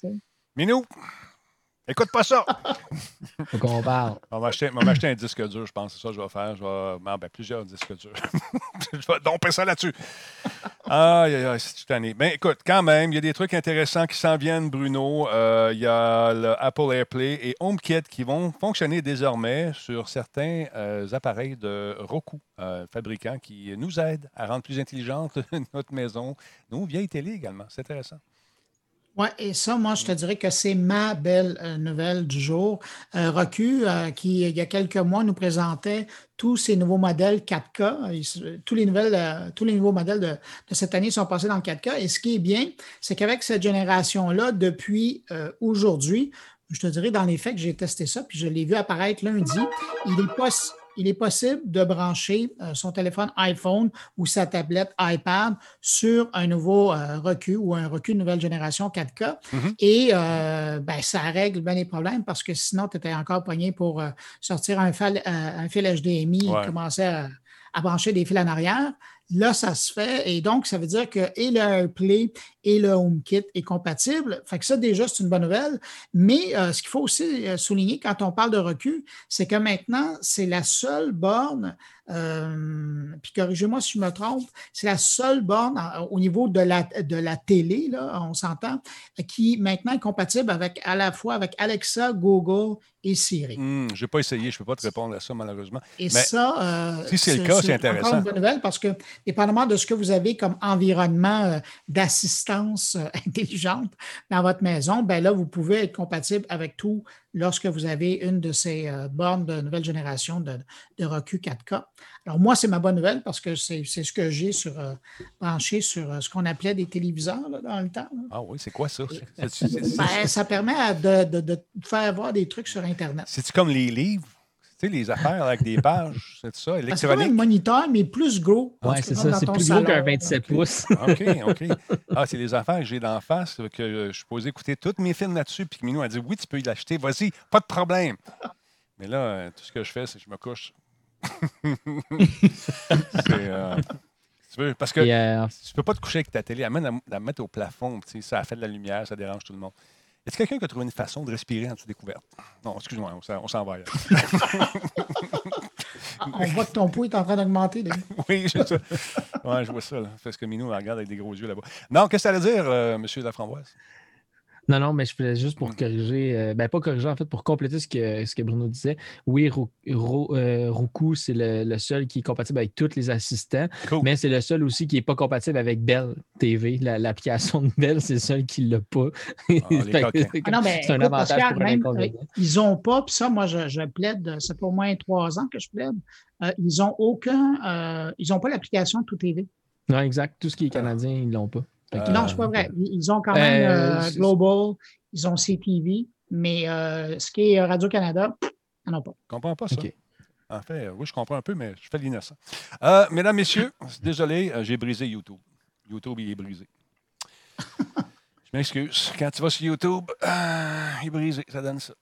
Minou, écoute pas ça. Faut qu'on parle. On va m'acheter un disque dur, je pense. C'est ça que je vais faire. Je vais, ben, plusieurs disques durs. je vais domper ça là-dessus. Aïe, aïe, aïe, c'est tanné. Ben, écoute, quand même, il y a des trucs intéressants qui s'en viennent, Bruno. Euh, Il y a le Apple AirPlay et HomeKit qui vont fonctionner désormais sur certains euh, appareils de Roku, euh, fabricants qui nous aident à rendre plus intelligente notre maison, nos vieilles télé également. C'est intéressant. Oui, et ça, moi, je te dirais que c'est ma belle euh, nouvelle du jour. Euh, Roku, euh, qui, il y a quelques mois, nous présentait tous ces nouveaux modèles 4K. Ils se- tous, les nouvelles, euh, tous les nouveaux modèles de, de cette année sont passés dans le 4K. Et ce qui est bien, c'est qu'avec cette génération-là, depuis euh, aujourd'hui, je te dirais dans les faits que j'ai testé ça, puis je l'ai vu apparaître lundi, il est, poss- il est possible de brancher euh, son téléphone iPhone ou sa tablette iPad sur un nouveau euh, recul ou un recul nouvelle génération 4K. Mhm. Et euh, ben, ça règle bien les problèmes parce que sinon, tu étais encore pogné pour sortir un fil, un fil HDMI Ouais. et commencer à, à brancher des fils en arrière. Là, ça se fait. Et donc, ça veut dire que et le AirPlay et le HomeKit est compatible. Fait que ça, déjà, c'est une bonne nouvelle. Mais euh, ce qu'il faut aussi euh, souligner quand on parle de recul, c'est que maintenant, c'est la seule borne, euh, puis corrigez-moi si je me trompe, c'est la seule borne euh, au niveau de la, de la télé, là, on s'entend, qui maintenant est compatible avec à la fois avec Alexa, Google et Siri. Hmm, je n'ai pas essayé, je ne peux pas te répondre à ça, malheureusement. Et Mais ça, euh, si c'est le cas, c'est encore intéressant. une bonne nouvelle parce que, dépendamment de ce que vous avez comme environnement euh, d'assistance euh, intelligente dans votre maison, ben là, vous pouvez être compatible avec tout lorsque vous avez une de ces euh, bornes de nouvelle génération de, de Roku 4K. Alors, moi, c'est ma bonne nouvelle parce que c'est c'est ce que j'ai sur, euh, branché sur euh, ce qu'on appelait des téléviseurs là, dans le temps. là. Ah oui, c'est quoi ça? C'est- c'est- c'est- Ben, ça permet de, de- de faire voir des trucs sur Internet. C'est-tu comme les livres? Tu sais, les affaires avec des pages, c'est ça, Ben, C'est comme un électronique? moniteur, mais plus gros. Ouais, Tu c'est ça. C'est plus gros qu'un 27 pouces. OK, OK. Ah, c'est les affaires que j'ai d'en face, que je suis posé écouter tous mes films là-dessus, puis que Minou a dit oui, tu peux y l'acheter, vas-y, pas de problème. Mais là, euh, tout ce que je fais, c'est que je me couche. c'est. euh, tu veux, parce que Et, euh, tu peux pas te coucher avec ta télé, amène la, la mettre au plafond, tu sais, ça fait de la lumière, ça dérange tout le monde. Est-ce quelqu'un qui a trouvé une façon de respirer en dessous des couvertes? Non, excuse-moi, on s'en- va. ailleurs. On voit que ton poids est en train d'augmenter. Oui, c'est ça. Ouais, je vois ça. Là. Parce que Minou regarde avec des gros yeux là-bas. Non, qu'est-ce que ça veut dire, euh, monsieur Laframboise? Non, non, mais je faisais juste Mm. pour corriger, euh, ben pas corriger, en fait, pour compléter ce que, ce que Bruno disait. Oui, euh, Roku, c'est le, le seul qui est compatible avec tous les assistants, Cool. mais c'est le seul aussi qui n'est pas compatible avec Bell TV. La- L'application de Bell, c'est le seul qui ne l'a pas. c'est Ah non, mais c'est un écoute, avantage pour un même, inconvénient. euh, ils n'ont pas, puis ça, moi, je, je plaide, ça fait au moins trois ans que je plaide, euh, ils n'ont aucun, euh, ils n'ont pas l'application Tout TV. Non, exact. Tout ce qui est canadien, ils ne l'ont pas. Fait que- Euh, Non, c'est pas vrai. Ils ont quand même Euh, Global, ils ont CTV, mais euh, ce qui est Radio-Canada, ils n'en ont pas. Je comprends pas ça. En fait, oui, je comprends un peu, mais je fais l'innocent. Euh, mesdames, messieurs, désolé, j'ai brisé YouTube. YouTube, il est brisé. je m'excuse. Quand tu vas sur YouTube, il est brisé, ça donne ça.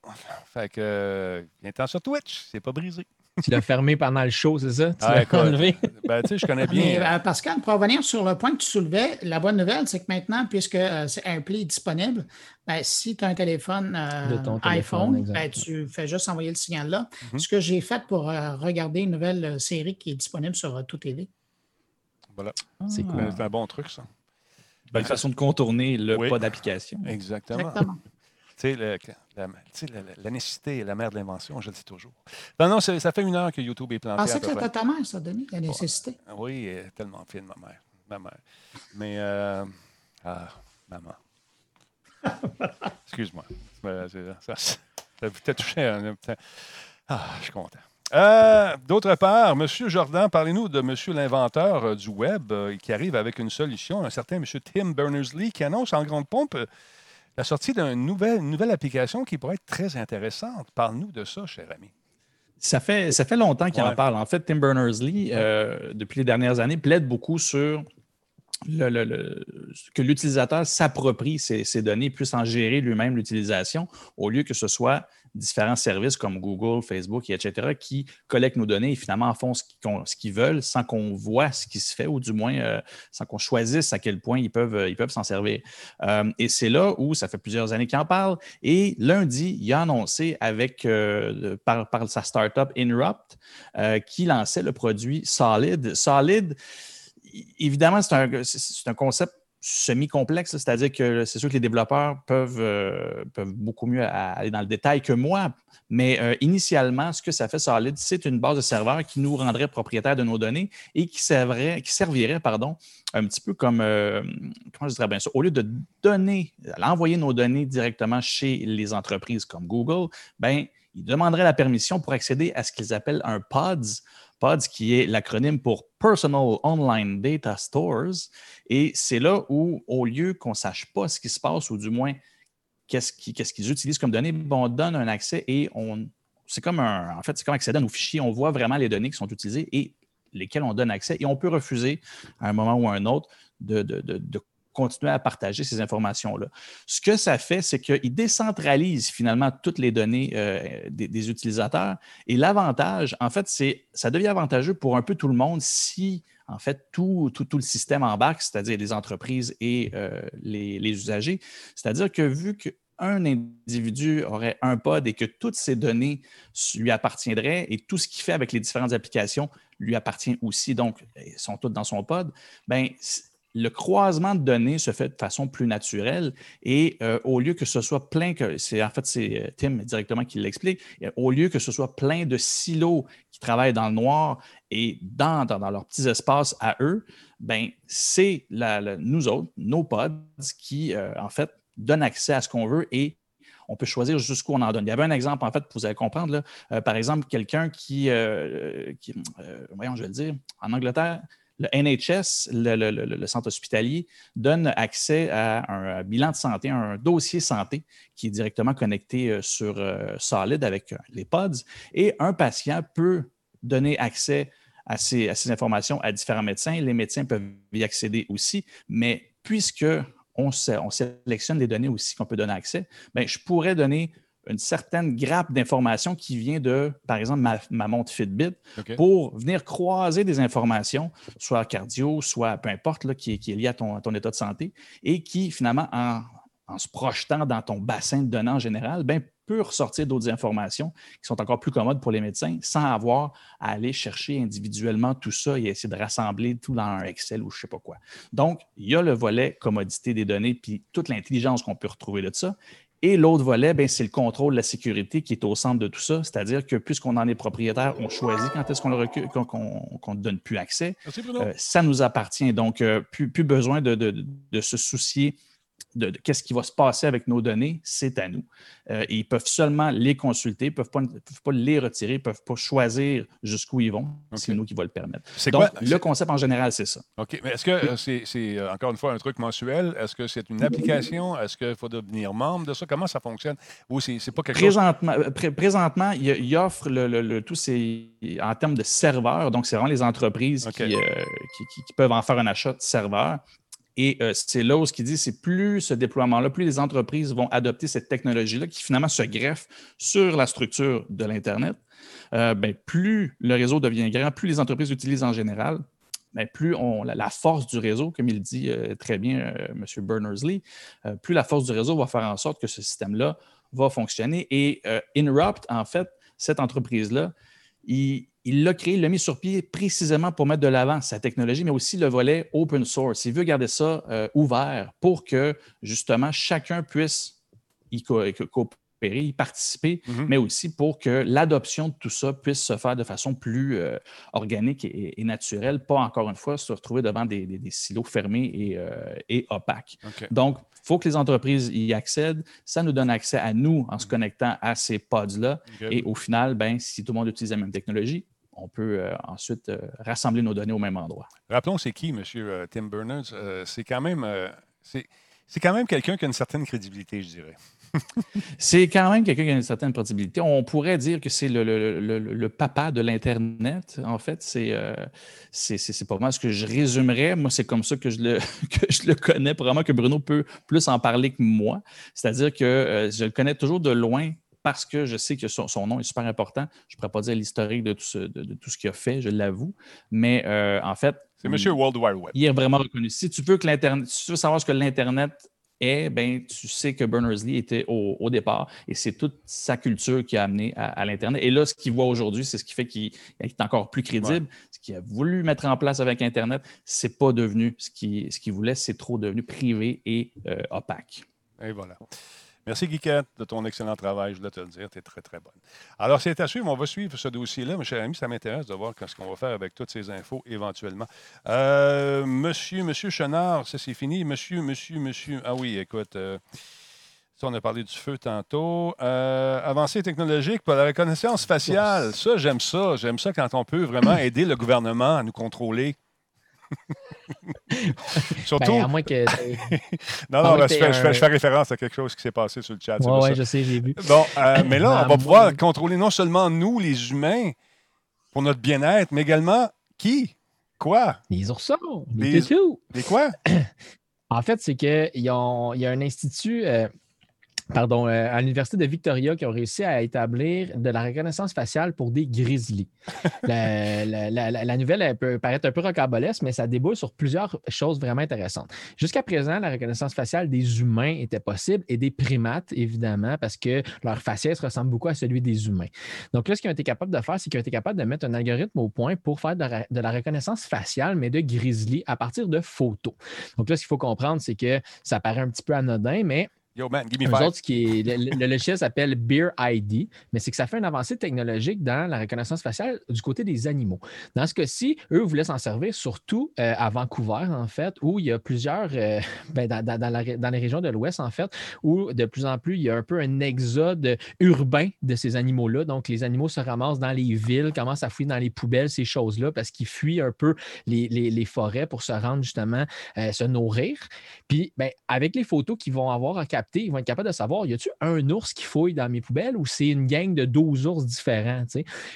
Fait que, euh, viens-t'en sur Twitch, c'est pas brisé. Tu l'as fermé pendant le show, c'est ça? Tu Ah, l'as écoute, enlevé? Ben, tu sais, je connais Mais bien. euh, Pascal, pour revenir sur le point que tu soulevais, la bonne nouvelle, c'est que maintenant, puisque euh, c'est AirPlay est disponible, ben, si tu as un téléphone, euh, De ton téléphone, iPhone, ben, tu fais juste envoyer le signal là. Mhm. Ce que j'ai fait pour euh, regarder une nouvelle euh, série qui est disponible sur euh, Tout TV. Voilà. C'est cool. Ben, C'est un bon truc, ça. Belle façon de contourner le Oui. pas d'application. Exactement. Exactement. Tu sais, la, tu sais, la- nécessité est la mère de l'invention, je le dis toujours. Non, non, c'est- ça fait une heure que YouTube est planté. à pensais que c'était ta mère, ça, Denis, la nécessité. Oui, tellement fine, ma mère. Ma mère. Mais, euh, ah, maman. Excuse-moi. C'est- Ça, ça, ça touché. un Ah, je suis content. Euh, D'autre part, M. Jordan, parlez-nous de M. l'inventeur euh, du Web euh, qui arrive avec une solution, un certain M. Tim Berners-Lee, qui annonce en grande pompe euh, la sortie d'une nouvelle, application qui pourrait être très intéressante. Parle-nous de ça, cher ami. Ça fait, ça fait longtemps qu'il Ouais. en parle. En fait, Tim Berners-Lee, euh, depuis les dernières années, plaide beaucoup sur le, le- le- que l'utilisateur s'approprie ces, ces données, puisse en gérer lui-même l'utilisation, au lieu que ce soit différents services comme Google, Facebook, et etc., qui collectent nos données et finalement en font ce qu'ils veulent sans qu'on voit ce qui se fait, ou du moins euh, sans qu'on choisisse à quel point ils peuvent euh, ils peuvent s'en servir. Euh, et c'est là où ça fait plusieurs années qu'il en parle. Et lundi, il a annoncé avec par, par sa startup Inrupt qui lançait le produit Solid. Solid, évidemment, c'est un, un concept semi-complexe, c'est-à-dire que c'est sûr que les développeurs peuvent, euh, beaucoup mieux aller dans le détail que moi, mais euh, initialement, ce que ça fait Solid, c'est une base de serveurs qui nous rendrait propriétaires de nos données et qui servirait, qui servirait pardon, un petit peu comme, euh, comment je dirais bien ça, au lieu de donner, d'envoyer nos données directement chez les entreprises comme Google, ben, ils demanderaient la permission pour accéder à ce qu'ils appellent un PODS. PODS qui est l'acronyme pour Personal Online Data Stores. Et c'est là où, au lieu qu'on ne sache pas ce qui se passe, ou du moins qu'est-ce qu'ils utilisent comme données, ben, on donne un accès et. C'est comme un. En fait, c'est comme accéder à nos fichiers. On voit vraiment les données qui sont utilisées et lesquelles on donne accès. Et on peut refuser à un moment ou à un autre de continuer à partager ces informations-là. Ce que ça fait, c'est qu'il décentralise finalement toutes les données euh, des, des utilisateurs. Et l'avantage, en fait, c'est ça devient avantageux pour un peu tout le monde si, en fait, tout, le système embarque, c'est-à-dire les entreprises et euh, les, usagers. C'est-à-dire que vu qu'un individu aurait un pod et que toutes ces données lui appartiendraient et tout ce qu'il fait avec les différentes applications lui appartient aussi, donc ils sont toutes dans son pod, ben le croisement de données se fait de façon plus naturelle et euh, au lieu que ce soit plein, c'est en fait c'est euh, Tim directement qui l'explique, au lieu que ce soit plein de silos qui travaillent dans le noir et dans, dans, leurs petits espaces à eux, ben c'est nous autres, nos pods, qui euh, en fait donnent accès à ce qu'on veut et on peut choisir jusqu'où on en donne. Il y avait un exemple, en fait, vous allez comprendre. Là, euh, par exemple, quelqu'un qui, euh, qui voyons, je vais le dire, en Angleterre, le NHS, le, centre hospitalier, donne accès à un bilan de santé, un dossier santé qui est directement connecté sur Solid avec les pods. Et un patient peut donner accès à ces, informations à différents médecins. Les médecins peuvent y accéder aussi, mais puisque on, sélectionne les données aussi qu'on peut donner accès, bien, je pourrais donner une certaine grappe d'informations qui vient de, par exemple, ma, montre Fitbit pour venir croiser des informations, soit cardio, soit peu importe, là, qui, est, qui, lié à ton, état de santé, et qui, finalement, en, se projetant dans ton bassin de données en général, ben, peut ressortir d'autres informations qui sont encore plus commodes pour les médecins sans avoir à aller chercher individuellement tout ça et essayer de rassembler tout dans un Excel ou je ne sais pas quoi. Donc, il y a le volet commodité des données puis toute l'intelligence qu'on peut retrouver de ça. Et l'autre volet, ben, c'est le contrôle de la sécurité qui est au centre de tout ça. C'est-à-dire que puisqu'on en est propriétaire, on choisit quand est-ce qu'on ne donne plus accès. Euh, ça nous appartient. Donc, euh, plus, besoin de, de, se soucier de, qu'est-ce qui va se passer avec nos données, c'est à nous. Euh, ils peuvent seulement les consulter, ils ne peuvent pas, les retirer, ils ne peuvent pas choisir jusqu'où ils vont. C'est nous qui va le permettre. Donc, le concept en général, c'est ça. OK. Mais est-ce que euh, c'est, euh, encore une fois un truc mensuel? Est-ce que c'est une application? Est-ce qu'il faut devenir membre de ça? Comment ça fonctionne? Ou c'est, pas quelque présentement, chose... présentement, il, offre le, tout ces, en termes de serveurs. Donc, c'est vraiment les entreprises qui, qui, peuvent en faire un achat de serveurs. Et euh, c'est là où ce qu'il dit, c'est plus ce déploiement-là, plus les entreprises vont adopter cette technologie-là qui finalement se greffe sur la structure de l'Internet, euh, ben, plus le réseau devient grand, plus les entreprises utilisent en général, ben, plus on, la, force du réseau, comme il dit euh, très bien M. Berners-Lee, plus la force du réseau va faire en sorte que ce système-là va fonctionner. Et Inrupt, en fait, cette entreprise-là, il, il l'a créé, il l'a mis sur pied précisément pour mettre de l'avant sa technologie, mais aussi le volet open source. Il veut garder ça euh, ouvert pour que justement chacun puisse y coopérer, y participer, mm-hmm. mais aussi pour que l'adoption de tout ça puisse se faire de façon plus euh, organique et, naturelle, pas encore une fois se retrouver devant des, silos fermés et, euh, opaques. Donc, il faut que les entreprises y accèdent. Ça nous donne accès à nous en se connectant à ces pods-là. Et au final, ben, si tout le monde utilise la même technologie, on peut euh, ensuite euh, rassembler nos données au même endroit. Rappelons, c'est qui, M. Euh, Tim Berners? c'est quand même, c'est, quand même quelqu'un qui a une certaine crédibilité, je dirais. c'est quand même quelqu'un qui a une certaine crédibilité. On pourrait dire que c'est le, papa de l'Internet. En fait, c'est, c'est, pas mal ce que je résumerais. Moi, c'est comme ça que je le, que je le connais. Probablement que Bruno peut plus en parler que moi. C'est-à-dire que je le connais toujours de loin parce que je sais que son, nom est super important. Je ne pourrais pas dire l'historique de, tout ce, de, tout ce qu'il a fait, je l'avoue. Mais euh, en fait. C'est M. World Wide Web. Il est vraiment reconnu. Si tu veux que l'Internet, si tu veux savoir ce que l'Internet est, ben, tu sais que Berners-Lee était au, départ et c'est toute sa culture qui a amené à, l'Internet. Et là, ce qu'il voit aujourd'hui, c'est ce qui fait qu'il est encore plus crédible. Ce qu'il a voulu mettre en place avec Internet, ce n'est pas devenu ce qu'il ce voulait, c'est trop devenu privé et euh, opaque. Et voilà. Merci, Guiquette, de ton excellent travail. Je dois te le dire, tu es très, très bonne. Alors, c'est à suivre. On va suivre ce dossier-là. Mon cher ami, ça m'intéresse de voir ce qu'on va faire avec toutes ces infos éventuellement. Euh, monsieur, monsieur Chenard, ça, c'est fini. Monsieur, monsieur, monsieur. Ah oui, écoute. Euh, ça, on a parlé du feu tantôt. Euh, avancée technologique pour la reconnaissance faciale. Ça, j'aime ça. J'aime ça quand on peut vraiment aider le gouvernement à nous contrôler. Surtout. Ben, à moins que. non, non, je, fais, référence à quelque chose qui s'est passé sur le chat. Oui, ouais, je sais, j'ai vu. Bon, euh, mais là, on va pouvoir contrôler non seulement nous, les humains, pour notre bien-être, mais également qui? Quoi? Les oursons, les, les, les quoi? En fait, c'est qu'il y, y, a un institut. Euh, pardon, euh, à l'Université de Victoria qui ont réussi à établir de la reconnaissance faciale pour des grizzlies. la, nouvelle peut paraître un peu rocambolesque, mais ça déboule sur plusieurs choses vraiment intéressantes. Jusqu'à présent, la reconnaissance faciale des humains était possible et des primates, évidemment, parce que leur faciès ressemble beaucoup à celui des humains. Donc là, ce qu'ils ont été capables de faire, c'est qu'ils ont été capables de mettre un algorithme au point pour faire de la, reconnaissance faciale, mais de grizzlies à partir de photos. Donc là, ce qu'il faut comprendre, c'est que ça paraît un petit peu anodin, mais Yo, man, give me five. autres, qui le, le logiciel s'appelle Beer ID, mais c'est que ça fait une avancée technologique dans la reconnaissance faciale du côté des animaux. Dans ce cas-ci, eux voulaient s'en servir surtout euh, à Vancouver, en fait, où il y a plusieurs, euh, ben, dans, dans- dans la ré- dans les régions de l'Ouest, en fait, où de plus en plus, il y a un peu un exode urbain de ces animaux-là. Donc, les animaux se ramassent dans les villes, commencent à fouiller dans les poubelles, ces choses-là, parce qu'ils fuient un peu les, les- les forêts pour se rendre justement euh, se nourrir. Puis, ben, avec les photos qu'ils vont avoir à ils vont être capables de savoir y a-tu un ours qui fouille dans mes poubelles ou c'est une gang de 12 ours différents?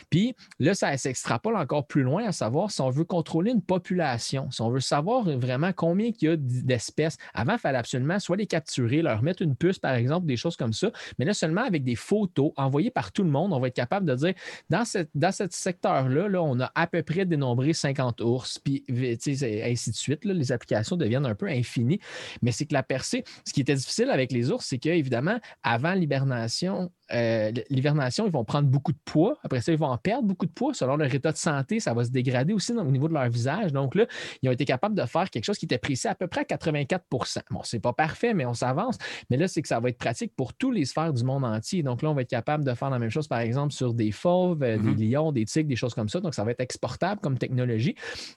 Puis là, ça s'extrapole encore plus loin à savoir si on veut contrôler une population, si on veut savoir vraiment combien il y a d'espèces. Avant, il fallait absolument soit les capturer, leur mettre une puce, par exemple, des choses comme ça. Mais là, seulement avec des photos envoyées par tout le monde, on va être capable de dire dans, cette, dans ce secteur-là, là, on a à peu près dénombré 50 ours, puis ainsi de suite. là, les applications deviennent un peu infinies. Mais c'est que la percée, ce qui était difficile avec les ours, c'est qu'évidemment, avant l'hibernation, euh, l'hibernation, ils vont prendre beaucoup de poids. Après ça, ils vont en perdre beaucoup de poids. Selon leur état de santé, ça va se dégrader aussi au niveau de leur visage. Donc là, ils ont été capables de faire quelque chose qui était précis à peu près à 84% Bon, c'est pas parfait, mais on s'avance. Mais là, c'est que ça va être pratique pour tous les sphères du monde entier. Donc là, on va être capable de faire la même chose, par exemple, sur des fauves, euh, des lions, des tigres, des choses comme ça. Donc, ça va être exportable comme technologie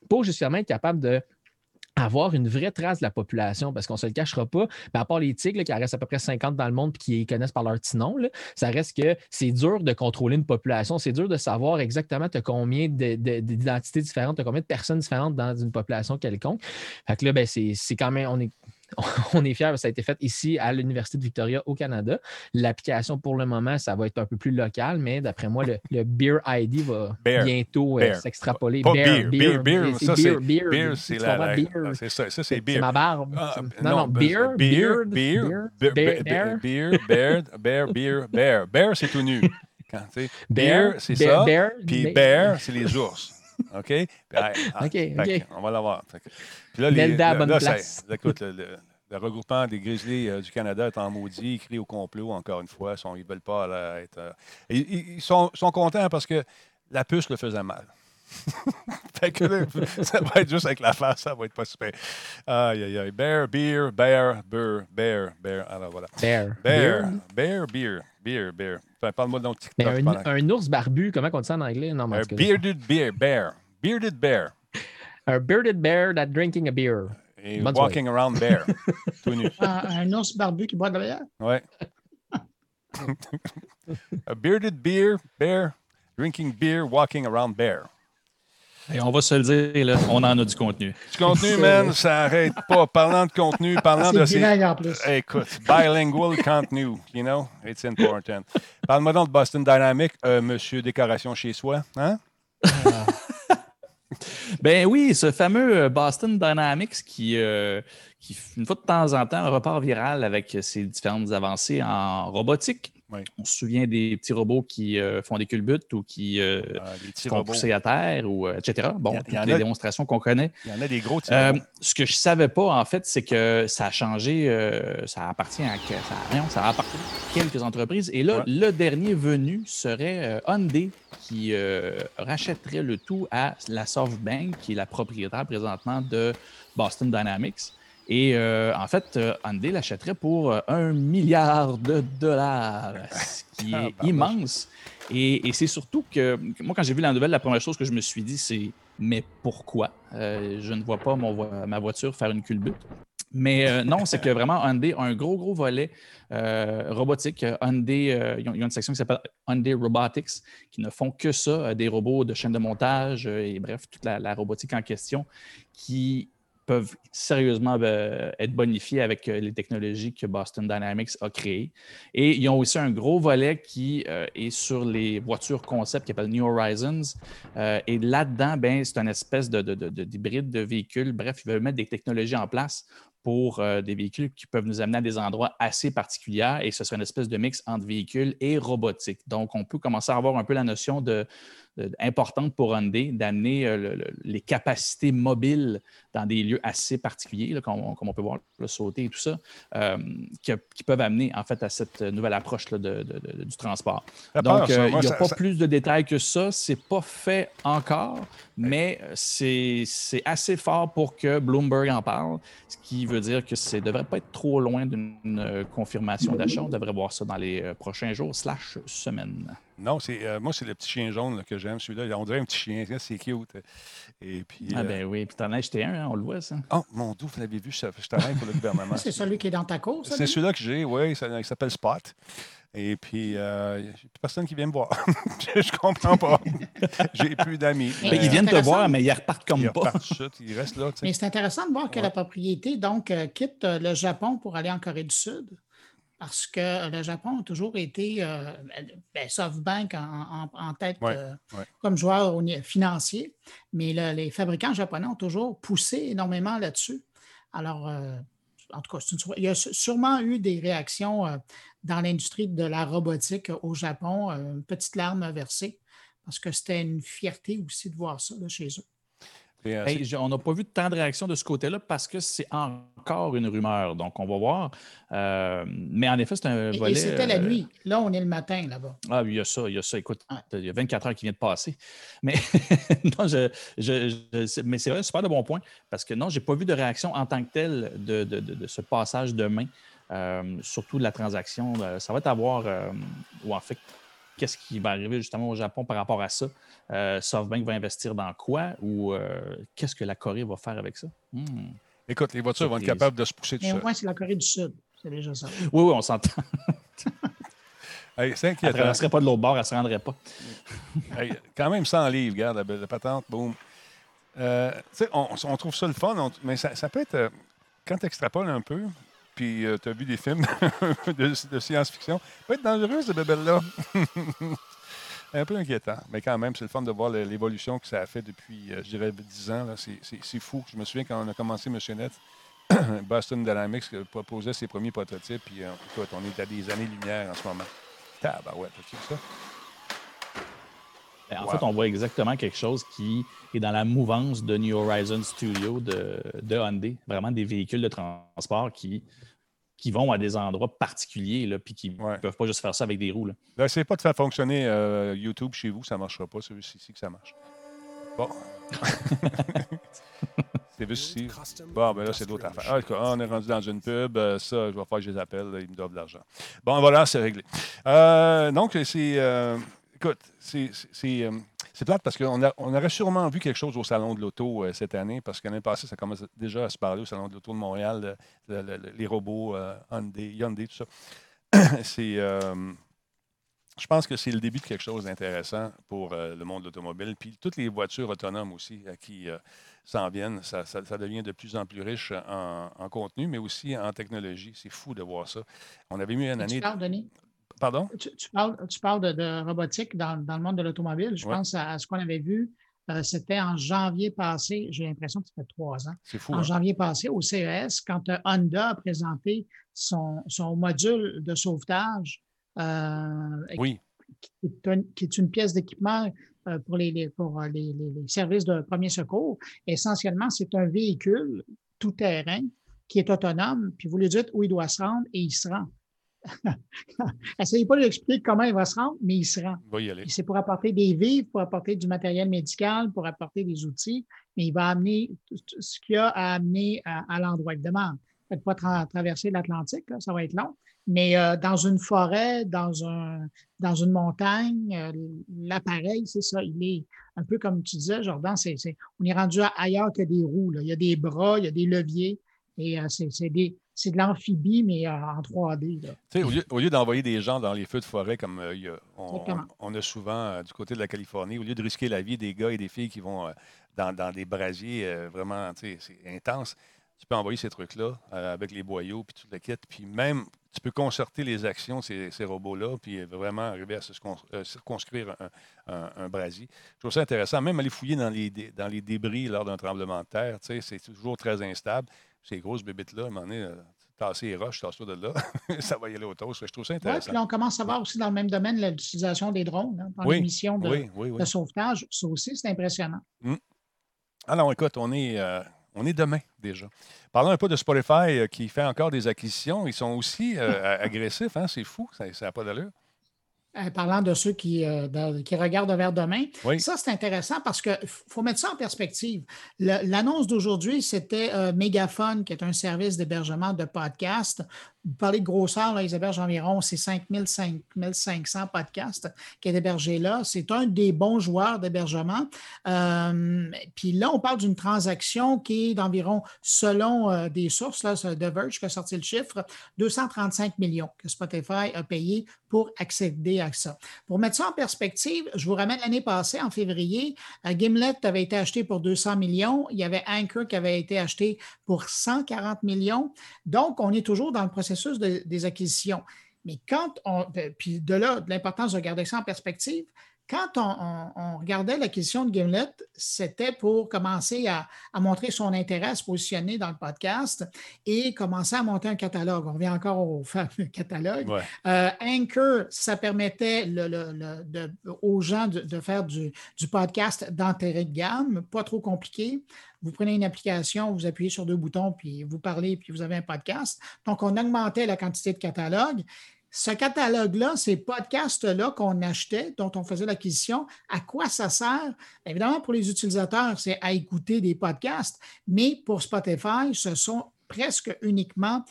pour justement être capable de avoir une vraie trace de la population, parce qu'on ne se le cachera pas, mais à part les tigres, qui en restent à peu près 50 dans le monde et qui connaissent par leur petit nom, là, ça reste que c'est dur de contrôler une population, c'est dur de savoir exactement as combien de- de- d'identités différentes, as combien de personnes différentes dans une population quelconque. Fait que là, ben, c'est quand même, on est fiers, ça a été fait ici à l'Université de Victoria au Canada. L'application, pour le moment, ça va être un peu plus local, mais d'après moi, le, le Beer ID va bientôt euh, s'extrapoler. Pas Bear, beer, beer, beer, c'est ça, c'est- beer, beer, Beer, tu c'est comprends, la. la- beer. ah, C'est ça, ça c'est C'est beer. ma barbe. Ah, C'est- non, non, ben, beer, beer, beard, beer, beer, beer, bear, beer, bear, bear, beer, bear. Bear, c'est tout nu. Quand, tu sais, beer, c'est bear, ça. bear, Puis bear. bear, c'est les ours. OK? Puis, ah, ah, OK, OK. On va l'avoir. Puis là, à là, bonne là, ça- place. écoute, le, le- le regroupement des Grizzlies euh, du Canada est en maudit, ils crient au complot, encore une fois. Ils sont- Ils ne veulent pas là, être. euh, ils, sont, sont contents parce que la puce le faisait mal. fait que là, ça va être juste avec la face, ça va être pas super. Aïe, aïe, aïe. Bear, beer, bear, bear, bear, bear. Alors voilà. Bear. Bear, Bear. bear, beer, beer, beer. Enfin, Parle-moi donc Mais TikTok. un, un ours barbu, comment on dit ça en anglais? Non, Un bearded bear, bear. Bearded bear. un bearded bear that drinking a beer. Et Bonne walking around bear. Tout nu. Un, un ours barbu qui boit de la bière? Ouais. A bearded beer, bear, drinking beer, walking around bear. Et on va se le dire, là, on en a du contenu. Du contenu, man, ça arrête pas. Parlant de contenu, parlant de C'est ces... en plus. Écoute, bilingual contenu, you know, it's important. Parle-moi donc de Boston Dynamic, euh, monsieur décoration chez soi, hein? Ben oui, ce fameux euh, Boston Dynamics qui, euh, qui, une fois de temps en temps, repart viral avec ses différentes avancées en robotique. Oui. On se souvient des petits robots qui euh, font des culbutes ou qui euh, Ah, se font pousser à terre, ou, euh, etc. Bon, Il y y toutes en les a- démonstrations qu'on connaît. Il y en a des gros Euh, ce que je savais pas, en fait, c'est que ça a changé, ça appartient à, ça, voyons, ça appartient à quelques entreprises. Et là, Ouais. le dernier venu serait Hyundai qui rachèterait le tout à la SoftBank, qui est la propriétaire présentement de Boston Dynamics. Et euh, en fait, euh, Hyundai l'achèterait pour euh, un milliard de dollars, ce qui Ah, est immense. Et, et c'est surtout que, moi, quand j'ai vu la nouvelle, la première chose que je me suis dit, c'est mais pourquoi? Euh, Je ne vois pas mon ma voiture faire une culbute. Mais euh, non, c'est que vraiment Hyundai a un gros, gros volet euh, robotique. Hyundai, euh, ils, ont, ils ont une section qui s'appelle Hyundai Robotics, qui ne font que ça, des robots de chaîne de montage et bref, toute la, la robotique en question, qui peuvent sérieusement euh, être bonifiés avec euh, les technologies que Boston Dynamics a créées. Et ils ont aussi un gros volet qui euh, est sur les voitures concept qui s'appelle New Horizons. Euh, et là-dedans, ben, c'est une espèce de, de- de- de- d'hybride de véhicules. Bref, ils veulent mettre des technologies en place pour euh, des véhicules qui peuvent nous amener à des endroits assez particuliers et ce serait une espèce de mix entre véhicules et robotique. Donc, on peut commencer à avoir un peu la notion de, de- importante pour Hyundai d'amener euh, le- le- les capacités mobiles dans des lieux assez particuliers, là, comme, on, comme on peut voir le sauter et tout ça, euh, qui, qui peuvent amener en fait à cette nouvelle approche là, de- du transport. Peur, Donc, il n'y a ça- pas ça- plus de détails que ça. C'est pas fait encore, mais c'est c'est assez fort pour que Bloomberg en parle, ce qui veut dire que ça ne devrait pas être trop loin d'une euh, confirmation d'achat. On devrait voir ça dans les euh, prochains jours slash semaines. Non, c'est euh, moi, c'est le petit chien jaune là, que j'aime, celui-là. On dirait un petit chien, c'est cute. Et puis, Ah euh, ben oui, puis t'en as acheté un, hein, on le voit, ça. Oh, mon Dieu, vous l'avez vu, je, travaille pour le gouvernement. C'est celui qui est dans ta cour, ça? C'est lui? celui-là que j'ai, oui, il s'appelle Spot. Et puis, euh, il n'y a plus personne qui vient me voir. je comprends pas. j'ai plus d'amis. Mais Ben, Euh, ils viennent te voir, mais ils repartent comme Ils pas. repartent tout de suite, ils restent là. Mais c'est intéressant de voir que Ouais. la propriété, donc, euh, quitte euh, le Japon pour aller en Corée du Sud. Parce que le Japon a toujours été euh, ben, SoftBank en, en- en tête Ouais, euh, ouais. comme joueur au financier, mais le- les fabricants japonais ont toujours poussé énormément là-dessus. Alors, euh, en tout cas, il y a sûrement eu des réactions euh, dans l'industrie de la robotique au Japon, euh, une petite larme versée, parce que c'était une fierté aussi de voir ça là, chez eux. Euh, Hey, je- on n'a pas vu tant de réactions de ce côté-là parce que c'est encore une rumeur. Donc, on va voir. Euh, mais en effet, c'est un Et- Et, volet. c'était la euh, nuit. Là, on est le matin là-bas. Ah, il y a ça, il y a ça. Écoute, il y a 24 heures qui viennent de passer. Mais non, je, je- mais c'est vrai, super de bon point. Parce que non, je n'ai pas vu de réaction en tant que telle de, de- de- de ce passage de main, euh, surtout de la transaction. Ça va être à voir, euh, ou en fait, qu'est-ce qui va arriver justement au Japon par rapport à ça? Euh, SoftBank va investir dans quoi? Ou euh, qu'est-ce que la Corée va faire avec ça? Hmm. écoute, les voitures vont être capables de se pousser tout Mais au moins, c'est la Corée du Sud. C'est déjà ça. Oui, oui, on s'entend. Hey, c'est Elle ne traverserait pas de l'autre bord, elle ne se rendrait pas. Hey, quand même 100 livres, regarde, la, patente, boum. Euh, tu sais, on, on trouve ça le fun, on- mais ça, ça peut être, euh, quand tu extrapoles un peu, puis tu as vu des films de, science-fiction, peut être dangereux, ce bébelle-là. un peu inquiétant, mais quand même, c'est le fun de voir l'évolution que ça a fait depuis, euh, je dirais, 10 ans. C'est- fou. Je me souviens quand on a commencé Monsieur Net, Boston Dynamics euh, proposait ses premiers prototypes, puis euh, écoute, on est à des années-lumière en ce moment. Tabarouette, vu ça? Ben, En Wow. fait, on voit exactement quelque chose qui est dans la mouvance de New Horizons Studio de, de Hyundai. Vraiment des véhicules de transport qui, qui vont à des endroits particuliers, là, puis qui ne Ouais. peuvent pas juste faire ça avec des roues. là. Essayez pas de faire fonctionner euh, YouTube chez vous, ça ne marchera pas. C'est juste ici que ça marche. Bon. c'est juste ici. Bon, ben là, c'est d'autres affaires. Ah, on est rendu dans une pub. euh, ça, je vais faire que je les appelle. ils me doivent de l'argent. Bon, voilà, c'est réglé. Euh, donc, c'est. euh, écoute, c'est. euh, c'est plate parce qu'on on aurait sûrement vu quelque chose au Salon de l'Auto euh, cette année, parce que l'année passée, ça commence déjà à se parler au Salon de l'Auto de Montréal, le- le- le- les robots euh, Hyundai, Hyundai, tout ça. c'est. euh, je pense que c'est le début de quelque chose d'intéressant pour euh, le monde de l'automobile. Puis toutes les voitures autonomes aussi euh, qui euh, s'en viennent, ça, ça- ça devient de plus en plus riche en, en contenu, mais aussi en technologie. C'est fou de voir ça. On avait mis une année. Pardon? Tu, tu parles, tu parles de, de robotique dans, dans le monde de l'automobile. Je Ouais. pense à, à ce qu'on avait vu. euh, C'était en janvier passé. J'ai l'impression que ça fait trois ans. C'est fou. En hein? janvier passé, au CES, quand euh, Honda a présenté son, son module de sauvetage, euh, Oui, qui, est un- qui est une pièce d'équipement pour, les, les- pour les, les- les services de premier secours. Essentiellement, c'est un véhicule tout-terrain qui est autonome, puis vous lui dites où il doit se rendre et il se rend. Essayez pas de lui expliquer comment il va se rendre, mais il se rend. on va y aller. C'est pour apporter des vivres, pour apporter du matériel médical, pour apporter des outils, mais il va amener tout ce qu'il y a à amener à, à l'endroit. Évidemment, faites pas tra- traverser l'Atlantique, ça va être long, mais euh, dans une forêt, dans, un, dans une montagne, euh, l'appareil, c'est ça, il est un peu comme tu disais, Jordan, c'est, c'est- on est rendu ailleurs que des roues. là. Il y a des bras, il y a des leviers, et euh, c'est, de l'amphibie, mais euh, en 3D. là. Tu sais, au lieu, au lieu d'envoyer des gens dans les feux de forêt comme euh, il y a- on, a souvent du côté de la Californie, au lieu de risquer la vie des gars et des filles qui vont dans, dans des brasiers vraiment tu sais, c'est intense, tu peux envoyer ces trucs-là avec les boyaux puis tout le kit. Puis même, tu peux concerter les actions de ces, ces robots-là puis vraiment arriver à se circonscrire un, un- un brasier. Je trouve ça intéressant. Même aller fouiller dans les, dé- dans les débris lors d'un tremblement de terre, c'est toujours très instable. Ces grosses bébites-là, à un moment donné, euh, tasser les roches, tasse-toi de là. ça va y aller au toast. Je trouve ça Ouais, intéressant. puis là, on commence à voir aussi dans le même domaine l'utilisation des drones hein, dans Oui, les missions de, oui, oui, oui. de sauvetage. Ça aussi, c'est impressionnant. Alors, écoute, on est, euh, on est demain déjà. Parlons un peu de Spotify euh, qui fait encore des acquisitions. Ils sont aussi euh, agressifs, hein? c'est fou, ça n'a pas d'allure. Euh, parlant de ceux qui, euh, de- qui regardent vers demain. Oui. Ça, c'est intéressant parce qu'il faut mettre ça en perspective. L'annonce d'aujourd'hui, c'était euh, Megaphone, qui est un service d'hébergement de podcasts. Vous parlez de grosseur, là, ils hébergent environ c'est 5000, 5500 podcasts qui est hébergé là. C'est un des bons joueurs d'hébergement. Euh, puis là, on parle d'une transaction qui est d'environ, selon euh, des sources, là, The Verge qui a sorti le chiffre, 235 millions que Spotify a payé pour accéder à ça. Pour mettre ça en perspective, je vous ramène l'année passée, en février, euh, Gimlet avait été acheté pour 200 millions. Il y avait Anchor qui avait été acheté pour 140 millions. Donc, on est toujours dans le processus de- des acquisitions. Mais quand on. de- Puis de là, de l'importance de garder ça en perspective, quand on, on- on regardait l'acquisition de Gimlet, c'était pour commencer à, à montrer son intérêt à se positionner dans le podcast et commencer à monter un catalogue. On revient encore au fameux catalogue. Ouais. Euh, Anchor, ça permettait le- le- le- de- aux gens de, de faire du, du podcast d'entrée de gamme, pas trop compliqué. Vous prenez une application, vous appuyez sur deux boutons, puis vous parlez, puis vous avez un podcast. Donc, on augmentait la quantité de catalogues. Ce catalogue-là, ces podcasts-là qu'on achetait, dont on faisait l'acquisition, à quoi ça sert? Évidemment, pour les utilisateurs, c'est à écouter des podcasts, mais pour Spotify, ce sont presque uniquement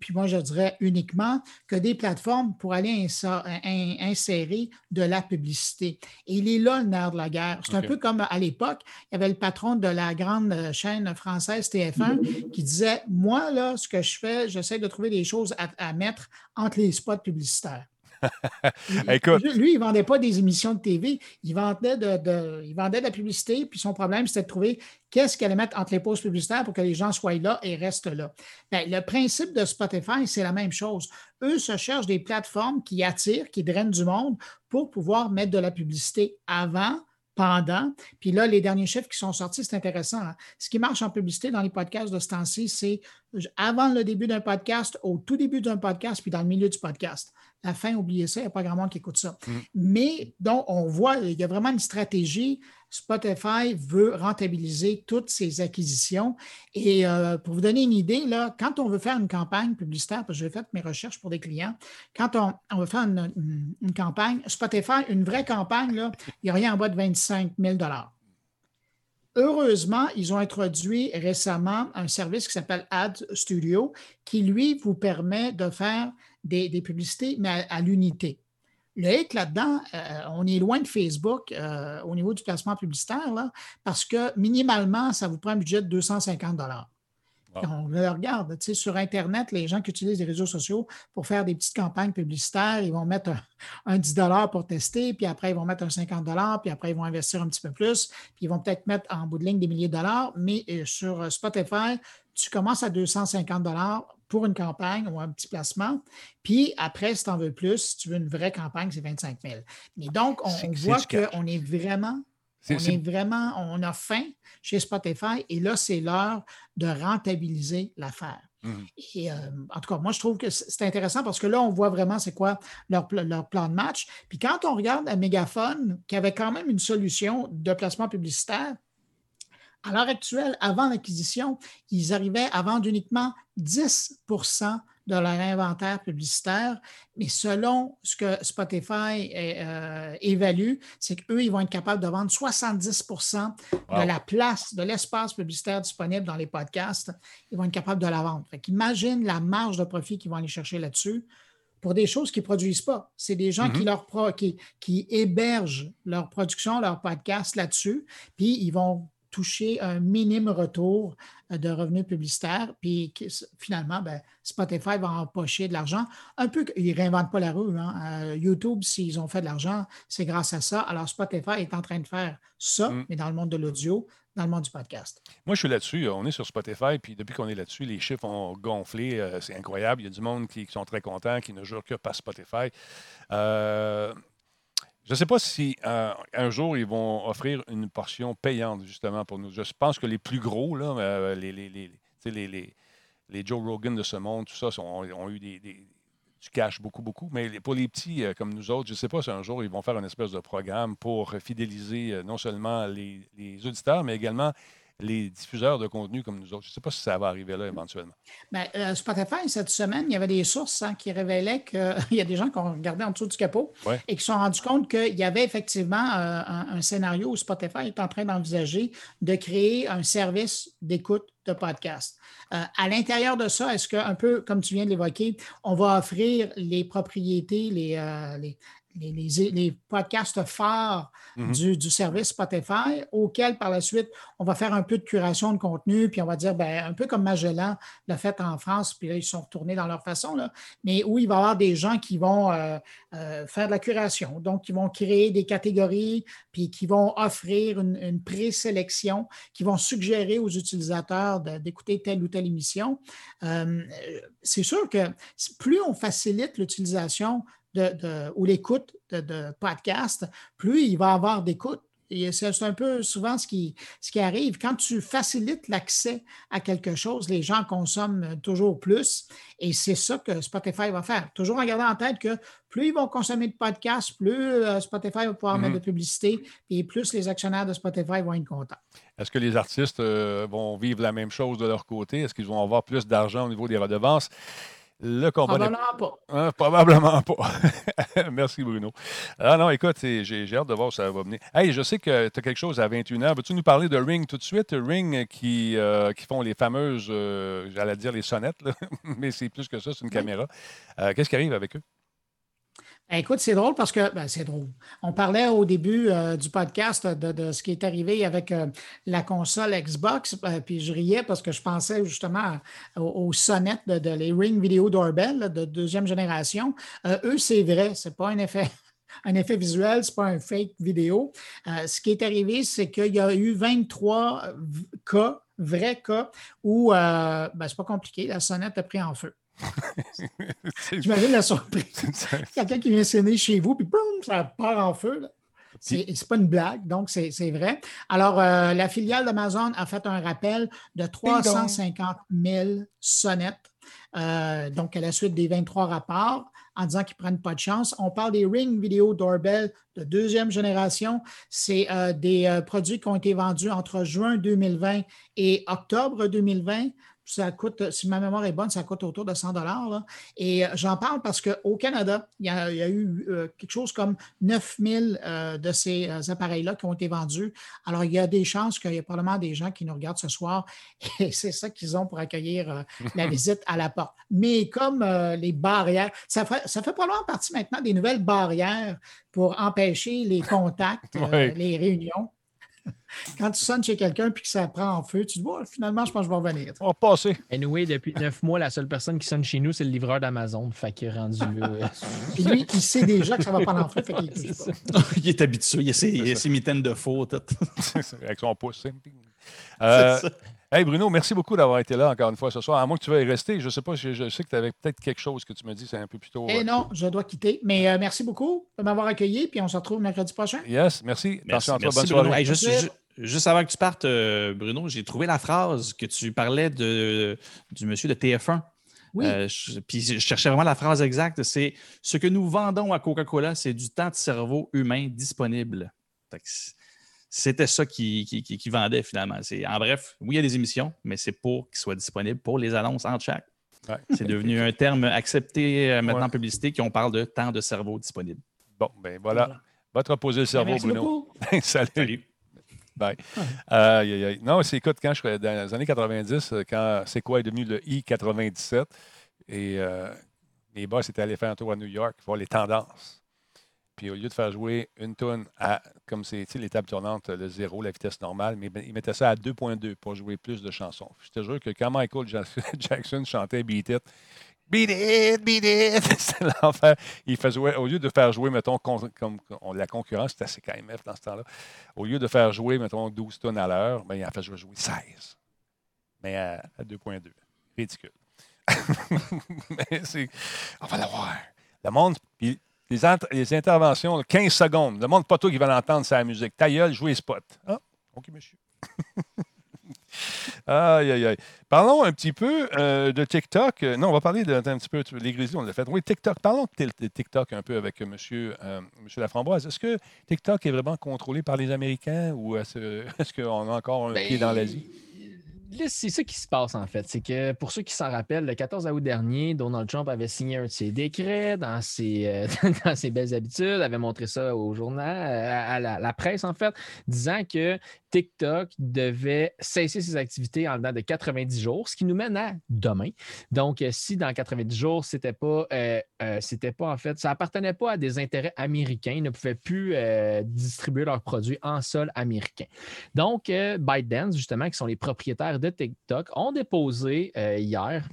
puis moi je dirais uniquement, que des plateformes pour aller insérer de la publicité. Et il est là le nerf de la guerre. C'est un peu comme à l'époque, il y avait le patron de la grande chaîne française TF1 qui disait, moi, là, ce que je fais, j'essaie de trouver des choses à, à mettre entre les spots publicitaires. Écoute. Lui, il ne vendait pas des émissions de TV, il vendait de, de- il vendait de la publicité, puis son problème, c'était de trouver qu'est-ce qu'il allait mettre entre les pauses publicitaires pour que les gens soient là et restent là. Ben, le principe de Spotify, c'est la même chose. Eux se cherchent des plateformes qui attirent, qui drainent du monde pour pouvoir mettre de la publicité avant, pendant. Puis là, les derniers chiffres qui sont sortis, c'est intéressant. hein. Ce qui marche en publicité dans les podcasts de ce temps-ci, c'est avant le début d'un podcast, au tout début d'un podcast, puis dans le milieu du podcast. La fin, oubliez ça, il n'y a pas grand monde qui écoute ça. Mm. Mais donc, on voit, il y a vraiment une stratégie. Spotify veut rentabiliser toutes ses acquisitions. Et euh, pour vous donner une idée, là, quand on veut faire une campagne publicitaire, parce que j'ai fait mes recherches pour des clients, quand on, on veut faire une, une- une campagne, Spotify, une vraie campagne, là, il n'y a rien en bas de 25 000 Heureusement, ils ont introduit récemment un service qui s'appelle Ad Studio, qui, lui, vous permet de faire des, publicités, mais à, l'unité. Le hic là-dedans, euh, on est loin de Facebook euh, au niveau du placement publicitaire, parce que minimalement, ça vous prend un budget de 250 Wow. On le regarde, tu sais, sur Internet, les gens qui utilisent les réseaux sociaux pour faire des petites campagnes publicitaires, ils vont mettre un, un 10 pour tester, puis après, ils vont mettre un 50 puis après, ils vont investir un petit peu plus, puis ils vont peut-être mettre en bout de ligne des milliers de dollars, mais euh, sur euh, Spotify, tu commences à 250 pour une campagne ou un petit placement, puis après, si tu en veux plus, si tu veux une vraie campagne, c'est 25 000. Mais donc, on, voit qu'on est vraiment On est vraiment, on a faim chez Spotify et là, c'est l'heure de rentabiliser l'affaire. Mhm. Et euh, en tout cas, moi, je trouve que c'est intéressant parce que là, on voit vraiment c'est quoi leur plan de match. Puis quand on regarde à Megaphone, qui avait quand même une solution de placement publicitaire, à l'heure actuelle, avant l'acquisition, ils arrivaient à vendre uniquement 10% de leur inventaire publicitaire, mais selon ce que Spotify euh, évalue, c'est qu'eux, ils vont être capables de vendre 70 Wow. de la place, de l'espace publicitaire disponible dans les podcasts. Ils vont être capables de la vendre. Fait qu'imagine la marge de profit qu'ils vont aller chercher là-dessus pour des choses qu'ils ne produisent pas. C'est des gens qui, Mhm. leur pro- qui, qui hébergent leur production, leur podcast là-dessus, puis ils vont toucher un minime retour euh, de revenus publicitaires, puis finalement, ben, Spotify va empocher de l'argent. Un peu, ils ne réinventent pas la rue. hein. Euh, YouTube, s'ils ont fait de l'argent, c'est grâce à ça. Alors, Spotify est en train de faire ça, Mm. mais dans le monde de l'audio, dans le monde du podcast. Moi, je suis là-dessus. On est sur Spotify, puis depuis qu'on est là-dessus, les chiffres ont gonflé. euh, c'est incroyable. Il y a du monde qui, qui sont très contents, qui ne jurent que par Spotify. Euh, je ne sais pas si euh, un jour ils vont offrir une portion payante, justement, pour nous. Je pense que les plus gros, là, euh, les, Joe Rogan de ce monde, tout ça, ont, eu des, des- du cash beaucoup, beaucoup. Mais pour les petits euh, comme nous autres, je ne sais pas si un jour ils vont faire une espèce de programme pour fidéliser non seulement les auditeurs, mais également les diffuseurs de contenu comme nous autres. Je ne sais pas si ça va arriver là éventuellement. Ben, euh, Spotify, cette semaine, il y avait des sources hein, qui révélaient qu'il y a des gens qui ont regardé en dessous du capot Ouais. et qui se sont rendus compte qu'il y avait effectivement euh, un, un scénario où Spotify est en train d'envisager de créer un service d'écoute de podcast. Euh, à l'intérieur de ça, est-ce que, un peu comme tu viens de l'évoquer, on va offrir les propriétés, les, les, les, les- les podcasts phares Mhm. du, du service Spotify, auquel par la suite, on va faire un peu de curation de contenu, puis on va dire, ben, un peu comme Magellan l'a fait en France, puis là, ils sont retournés dans leur façon, là, mais où il va y avoir des gens qui vont euh, euh, faire de la curation, donc qui vont créer des catégories, puis qui vont offrir une, une présélection, qui vont suggérer aux utilisateurs d'écouter telle ou telle émission. Euh, c'est sûr que plus on facilite l'utilisation de, de- ou l'écoute de, de podcasts, plus il va avoir d'écoute. C'est un peu souvent ce qui, ce qui arrive. Quand tu facilites l'accès à quelque chose, les gens consomment toujours plus. Et c'est ça que Spotify va faire. Toujours en gardant en tête que plus ils vont consommer de podcasts, plus euh, Spotify va pouvoir mettre de publicité, et plus les actionnaires de Spotify vont être contents. Est-ce que les artistes euh, vont vivre la même chose de leur côté? Est-ce qu'ils vont avoir plus d'argent au niveau des redevances? Le combat Probablement pas. Hein, probablement pas. Merci, Bruno. Ah non, écoute, j'ai hâte de voir où ça va venir. Hey, je sais que tu as quelque chose à 21h. Veux-tu nous parler de Ring tout de suite? Ring qui, euh, qui font les fameuses, euh, j'allais dire les sonnettes, là, mais c'est plus que ça, c'est une caméra. Euh, Qu'est-ce qui arrive avec eux? Ben, Écoute, c'est drôle parce que ben, c'est drôle. On parlait au début euh, du podcast de, ce qui est arrivé avec euh, la console Xbox, euh, puis je riais parce que je pensais justement aux, sonnettes de, les Ring Video Doorbell de deuxième génération. Eux, c'est vrai, c'est pas un effet. Un effet visuel, c'est pas un fake vidéo. Ce qui est arrivé, c'est qu'il y a eu 23 v- cas, vrais cas, où euh, ben, c'est pas compliqué, la sonnette a pris en feu. J'imagine la surprise quelqu'un qui vient sonner chez vous, puis boum, ça part en feu. là. C'est c'est pas une blague, donc c'est c'est vrai. Alors, euh, la filiale d'Amazon a fait un rappel de 350 000 sonnettes, euh, donc à la suite des 23 rapports, en disant qu'ils prennent pas de chance. On parle des Ring Video Doorbell de deuxième génération. C'est euh, des euh, produits qui ont été vendus entre juin 2020 et octobre 2020. Ça coûte, si ma mémoire est bonne, ça coûte autour de 100 dollars. Et euh, j'en parle parce qu'au Canada, il y a, il y a eu euh, quelque chose comme 9000 euh, de ces euh, appareils-là qui ont été vendus. Alors, il y a des chances qu'il y ait probablement des gens qui nous regardent ce soir et c'est ça qu'ils ont pour accueillir la visite à la porte. Mais comme les barrières, ça fait, ça fait probablement partie maintenant des nouvelles barrières pour empêcher les contacts, Ouais. les réunions. Quand tu sonnes chez quelqu'un puis que ça prend en feu, tu te dis, finalement, je pense que je vais revenir. On va passer. Anyway, depuis neuf mois, la seule personne qui sonne chez nous, c'est le livreur d'Amazon. Fait qu'il est rendu là. Puis lui, il sait déjà que ça va prendre en feu, fait qu'il pas. il est habitué, il a ses, il y a ses mitaines de faux, tout. avec son pouce. Euh, C'est ça. Hey Bruno, merci beaucoup d'avoir été là encore une fois ce soir. À moins que tu veuilles rester, je ne sais pas, je, je sais que tu avais peut-être quelque chose que tu me dis, c'est un peu plus tôt. Eh euh, non, je dois quitter. Mais euh, merci beaucoup de m'avoir accueilli, puis on se retrouve mercredi prochain. Yes, merci. Merci, Attention à toi, merci, bonne Bruno. soirée. Hey, juste, Plaisir. ju- juste avant que tu partes, euh, Bruno, j'ai trouvé la phrase que tu parlais de, du monsieur de TF1. Oui. Euh, je- puis je cherchais vraiment la phrase exacte. C'est ce que nous vendons à Coca-Cola, c'est du temps de cerveau humain disponible. C'était ça qui, qui, qui- qui vendait finalement. C'est- En bref, oui, il y a des émissions, mais c'est pour qu'ils soient disponibles pour les annonces entre chaque. Ouais. C'est devenu un terme accepté euh, maintenant Ouais. en publicité qu'on parle de temps de cerveau disponible. Bon, ben voilà. Va te reposer le cerveau, Merci Bruno. Salut. Salut. Bye. Aïe. Non, c'est écoute, quand je suis dans les années 90, euh, quand c'est quoi est devenu le I-97, et euh, les boss étaient allés faire un tour à New York, voir les tendances. Puis au lieu de faire jouer une tonne à, comme c'est les tables tournantes, le zéro, la vitesse normale, mais ben, ils mettaient ça à 2.2 pour jouer plus de chansons. Je te jure que quand Michael Ja- Jackson chantait Beat It, Beat It, Beat It, c'était l'enfer. Il fait jouer, au lieu de faire jouer, mettons, comme la concurrence, c'était assez KMF dans ce temps-là. Au lieu de faire jouer, mettons, 12 tonnes à l'heure, ben, il en fait jouer, jouer 16. Mais à, à 2.2. Ridicule. Mais c'est. On va l'avoir. Le monde. Les, les interventions, là, 15 secondes. Le monde, pas toi qui va l'entendre, c'est la musique. Ta gueule, jouer spot. Ah, OK, monsieur. Aïe, aïe, aïe. Parlons un petit peu euh, de TikTok. Euh, Non, on va parler de, un petit peu de Grizzlies, on l'a fait. Oui, TikTok. Parlons de TikTok un peu avec M. Monsieur, euh, monsieur Laframboise. Est-ce que TikTok est vraiment contrôlé par les Américains ou est-ce est-ce qu'on a encore un pied dans l'Asie? C'est ça qui se passe, en fait. C'est que pour ceux qui s'en rappellent, le 14 août dernier, Donald Trump avait signé un de ses décrets dans ses, euh, dans ses belles habitudes, avait montré ça au journal, euh, à la presse, en fait, disant que TikTok devait cesser ses activités en dedans de 90 jours, ce qui nous mène à demain. Donc, euh, si dans 90 jours, c'était pas, euh, euh, c'était pas en fait, ça appartenait pas à des intérêts américains, ils ne pouvaient plus distribuer leurs produits en sol américain. Donc, ByteDance, justement, qui sont les propriétaires de TikTok, ont déposé hier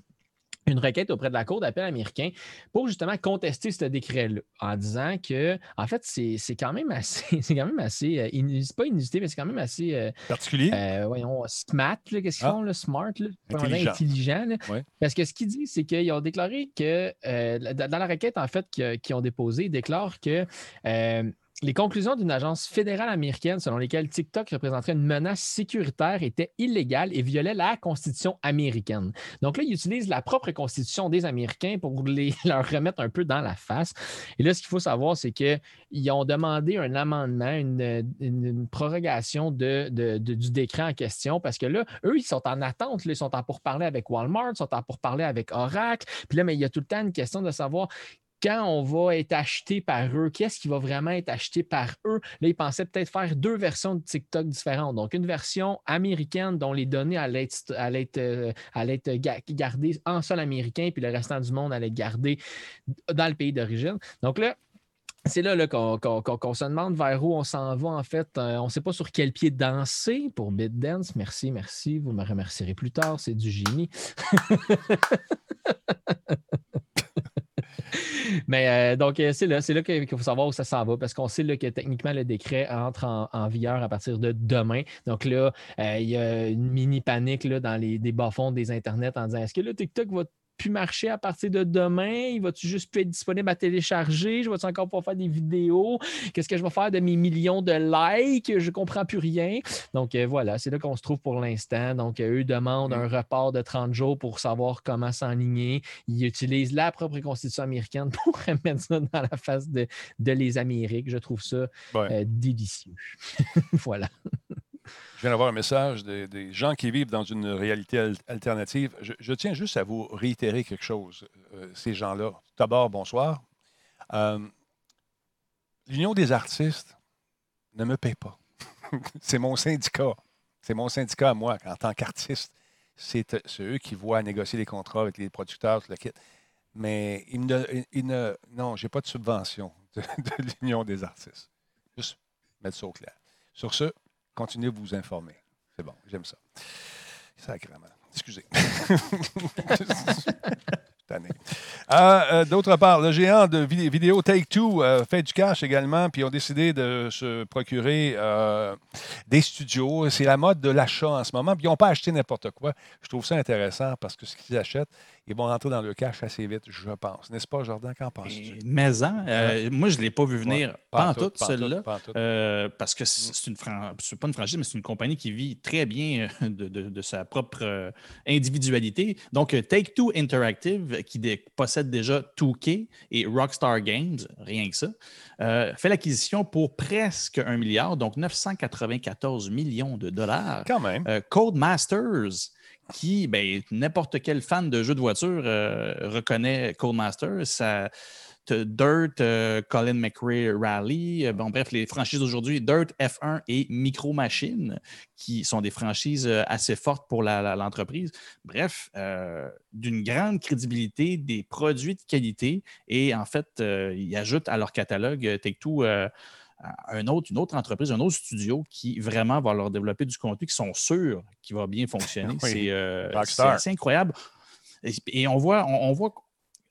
une requête auprès de la Cour d'appel américain pour justement contester ce décret-là, en disant que, en fait, c'est quand même assez, c'est quand même assez, euh, pas inusité, mais c'est quand même assez, euh, Particulier? euh, voyons, smart, qu'est-ce qu'ils Ah. font, là, smart, là, Intelligent. intelligent. là. Ouais. Parce que ce qu'ils disent, c'est qu'ils ont déclaré que, euh, dans la requête, en fait, qu'ils ont déposée, ils déclarent que euh, les conclusions d'une agence fédérale américaine selon lesquelles TikTok représenterait une menace sécuritaire étaient illégales et violaient la Constitution américaine. Donc là, ils utilisent la propre Constitution des Américains pour les, leur remettre un peu dans la face. Et là, ce qu'il faut savoir, c'est qu'ils ont demandé un amendement, une, prorogation du décret en question parce que là, eux, ils sont en attente. ils sont en pourparler avec Walmart, ils sont en pourparler avec Oracle. Puis là, mais il y a tout le temps une question de savoir quand on va être acheté par eux, qu'est-ce qui va vraiment être acheté par eux? Là, ils pensaient peut-être faire deux versions de TikTok différentes. Donc, une version américaine dont les données allaient être, euh, gardées en sol américain, puis le restant du monde allait être gardé dans le pays d'origine. Donc là, c'est là, là, qu'on se demande vers où on s'en va, en fait. Euh, on ne sait pas sur quel pied danser pour BitDance. Merci, merci. Vous me remercierez plus tard. C'est du génie. Mais euh, donc, euh, c'est là, là qu'il faut savoir où ça s'en va parce qu'on sait que techniquement, le décret entre en, vigueur à partir de demain. Donc là, euh, il y a une mini panique là, dans les des bas-fonds des Internets en disant est-ce que le TikTok va plus marcher à partir de demain? Il va-tu juste plus être disponible à télécharger? Je vais-tu encore pouvoir faire des vidéos? Qu'est-ce que je vais faire de mes millions de likes? Je comprends plus rien. Donc euh, voilà, c'est là qu'on se trouve pour l'instant. Donc, euh, eux demandent un report de 30 jours pour savoir comment s'enligner. Ils utilisent la propre constitution américaine pour remettre ça dans la face de, de les Amériques. Je trouve ça Ouais. euh, délicieux. voilà. Je viens d'avoir un message des, gens qui vivent dans une réalité al- alternative. Je, tiens juste à vous réitérer quelque chose, euh, ces gens-là. D'abord, bonsoir. Euh, L'Union des artistes ne me paye pas. C'est mon syndicat. C'est mon syndicat à moi, en tant qu'artiste. C'est euh, eux qui voient négocier les contrats avec les producteurs, tout le kit. Mais ils ne, ils ne- non, je n'ai pas de subvention de, de l'Union des artistes. Juste mettre ça au clair. Sur ce, continuez de vous informer. C'est bon, j'aime ça. Sacrément. Excusez. Tanné. Euh, D'autre part, le géant de vid- vidéo Take-Two euh, fait du cash également, puis ont décidé de se procurer euh, des studios. C'est la mode de l'achat en ce moment, puis ils n'ont pas acheté n'importe quoi. Je trouve ça intéressant parce que ce qu'ils achètent, ils vont rentrer dans le cash assez vite, je pense. N'est-ce pas, Jordan? Qu'en penses-tu? Maison, euh, moi, je ne l'ai pas vu venir, Ouais, pas en tout, tout, celle-là. Euh, parce que c'est c'est une fran- pas une franchise, mais c'est une compagnie qui vit très bien euh, de, de- de sa propre euh, individualité. Donc, euh, Take-Two Interactive, qui dé- possède déjà 2K et Rockstar Games, rien que ça, euh, fait l'acquisition pour presque un milliard, donc 994 millions de dollars. Quand même. Codemasters, qui, ben, n'importe quel fan de jeux de voiture euh, reconnaît Codemasters. Ça, Dirt, euh, Colin McRae Rally, euh, bon, bref, les franchises d'aujourd'hui, Dirt, F1 et Micro Machines, qui sont des franchises assez fortes pour l'entreprise. Bref, d'une grande crédibilité, des produits de qualité, et en fait, ils ajoutent à leur catalogue Take-Two. Un autre, une autre entreprise, un autre studio qui vraiment va leur développer du contenu qui sont sûrs qu'il va bien fonctionner. Oui. C'est euh, c'est assez incroyable. Et, et on voit, on, on voit,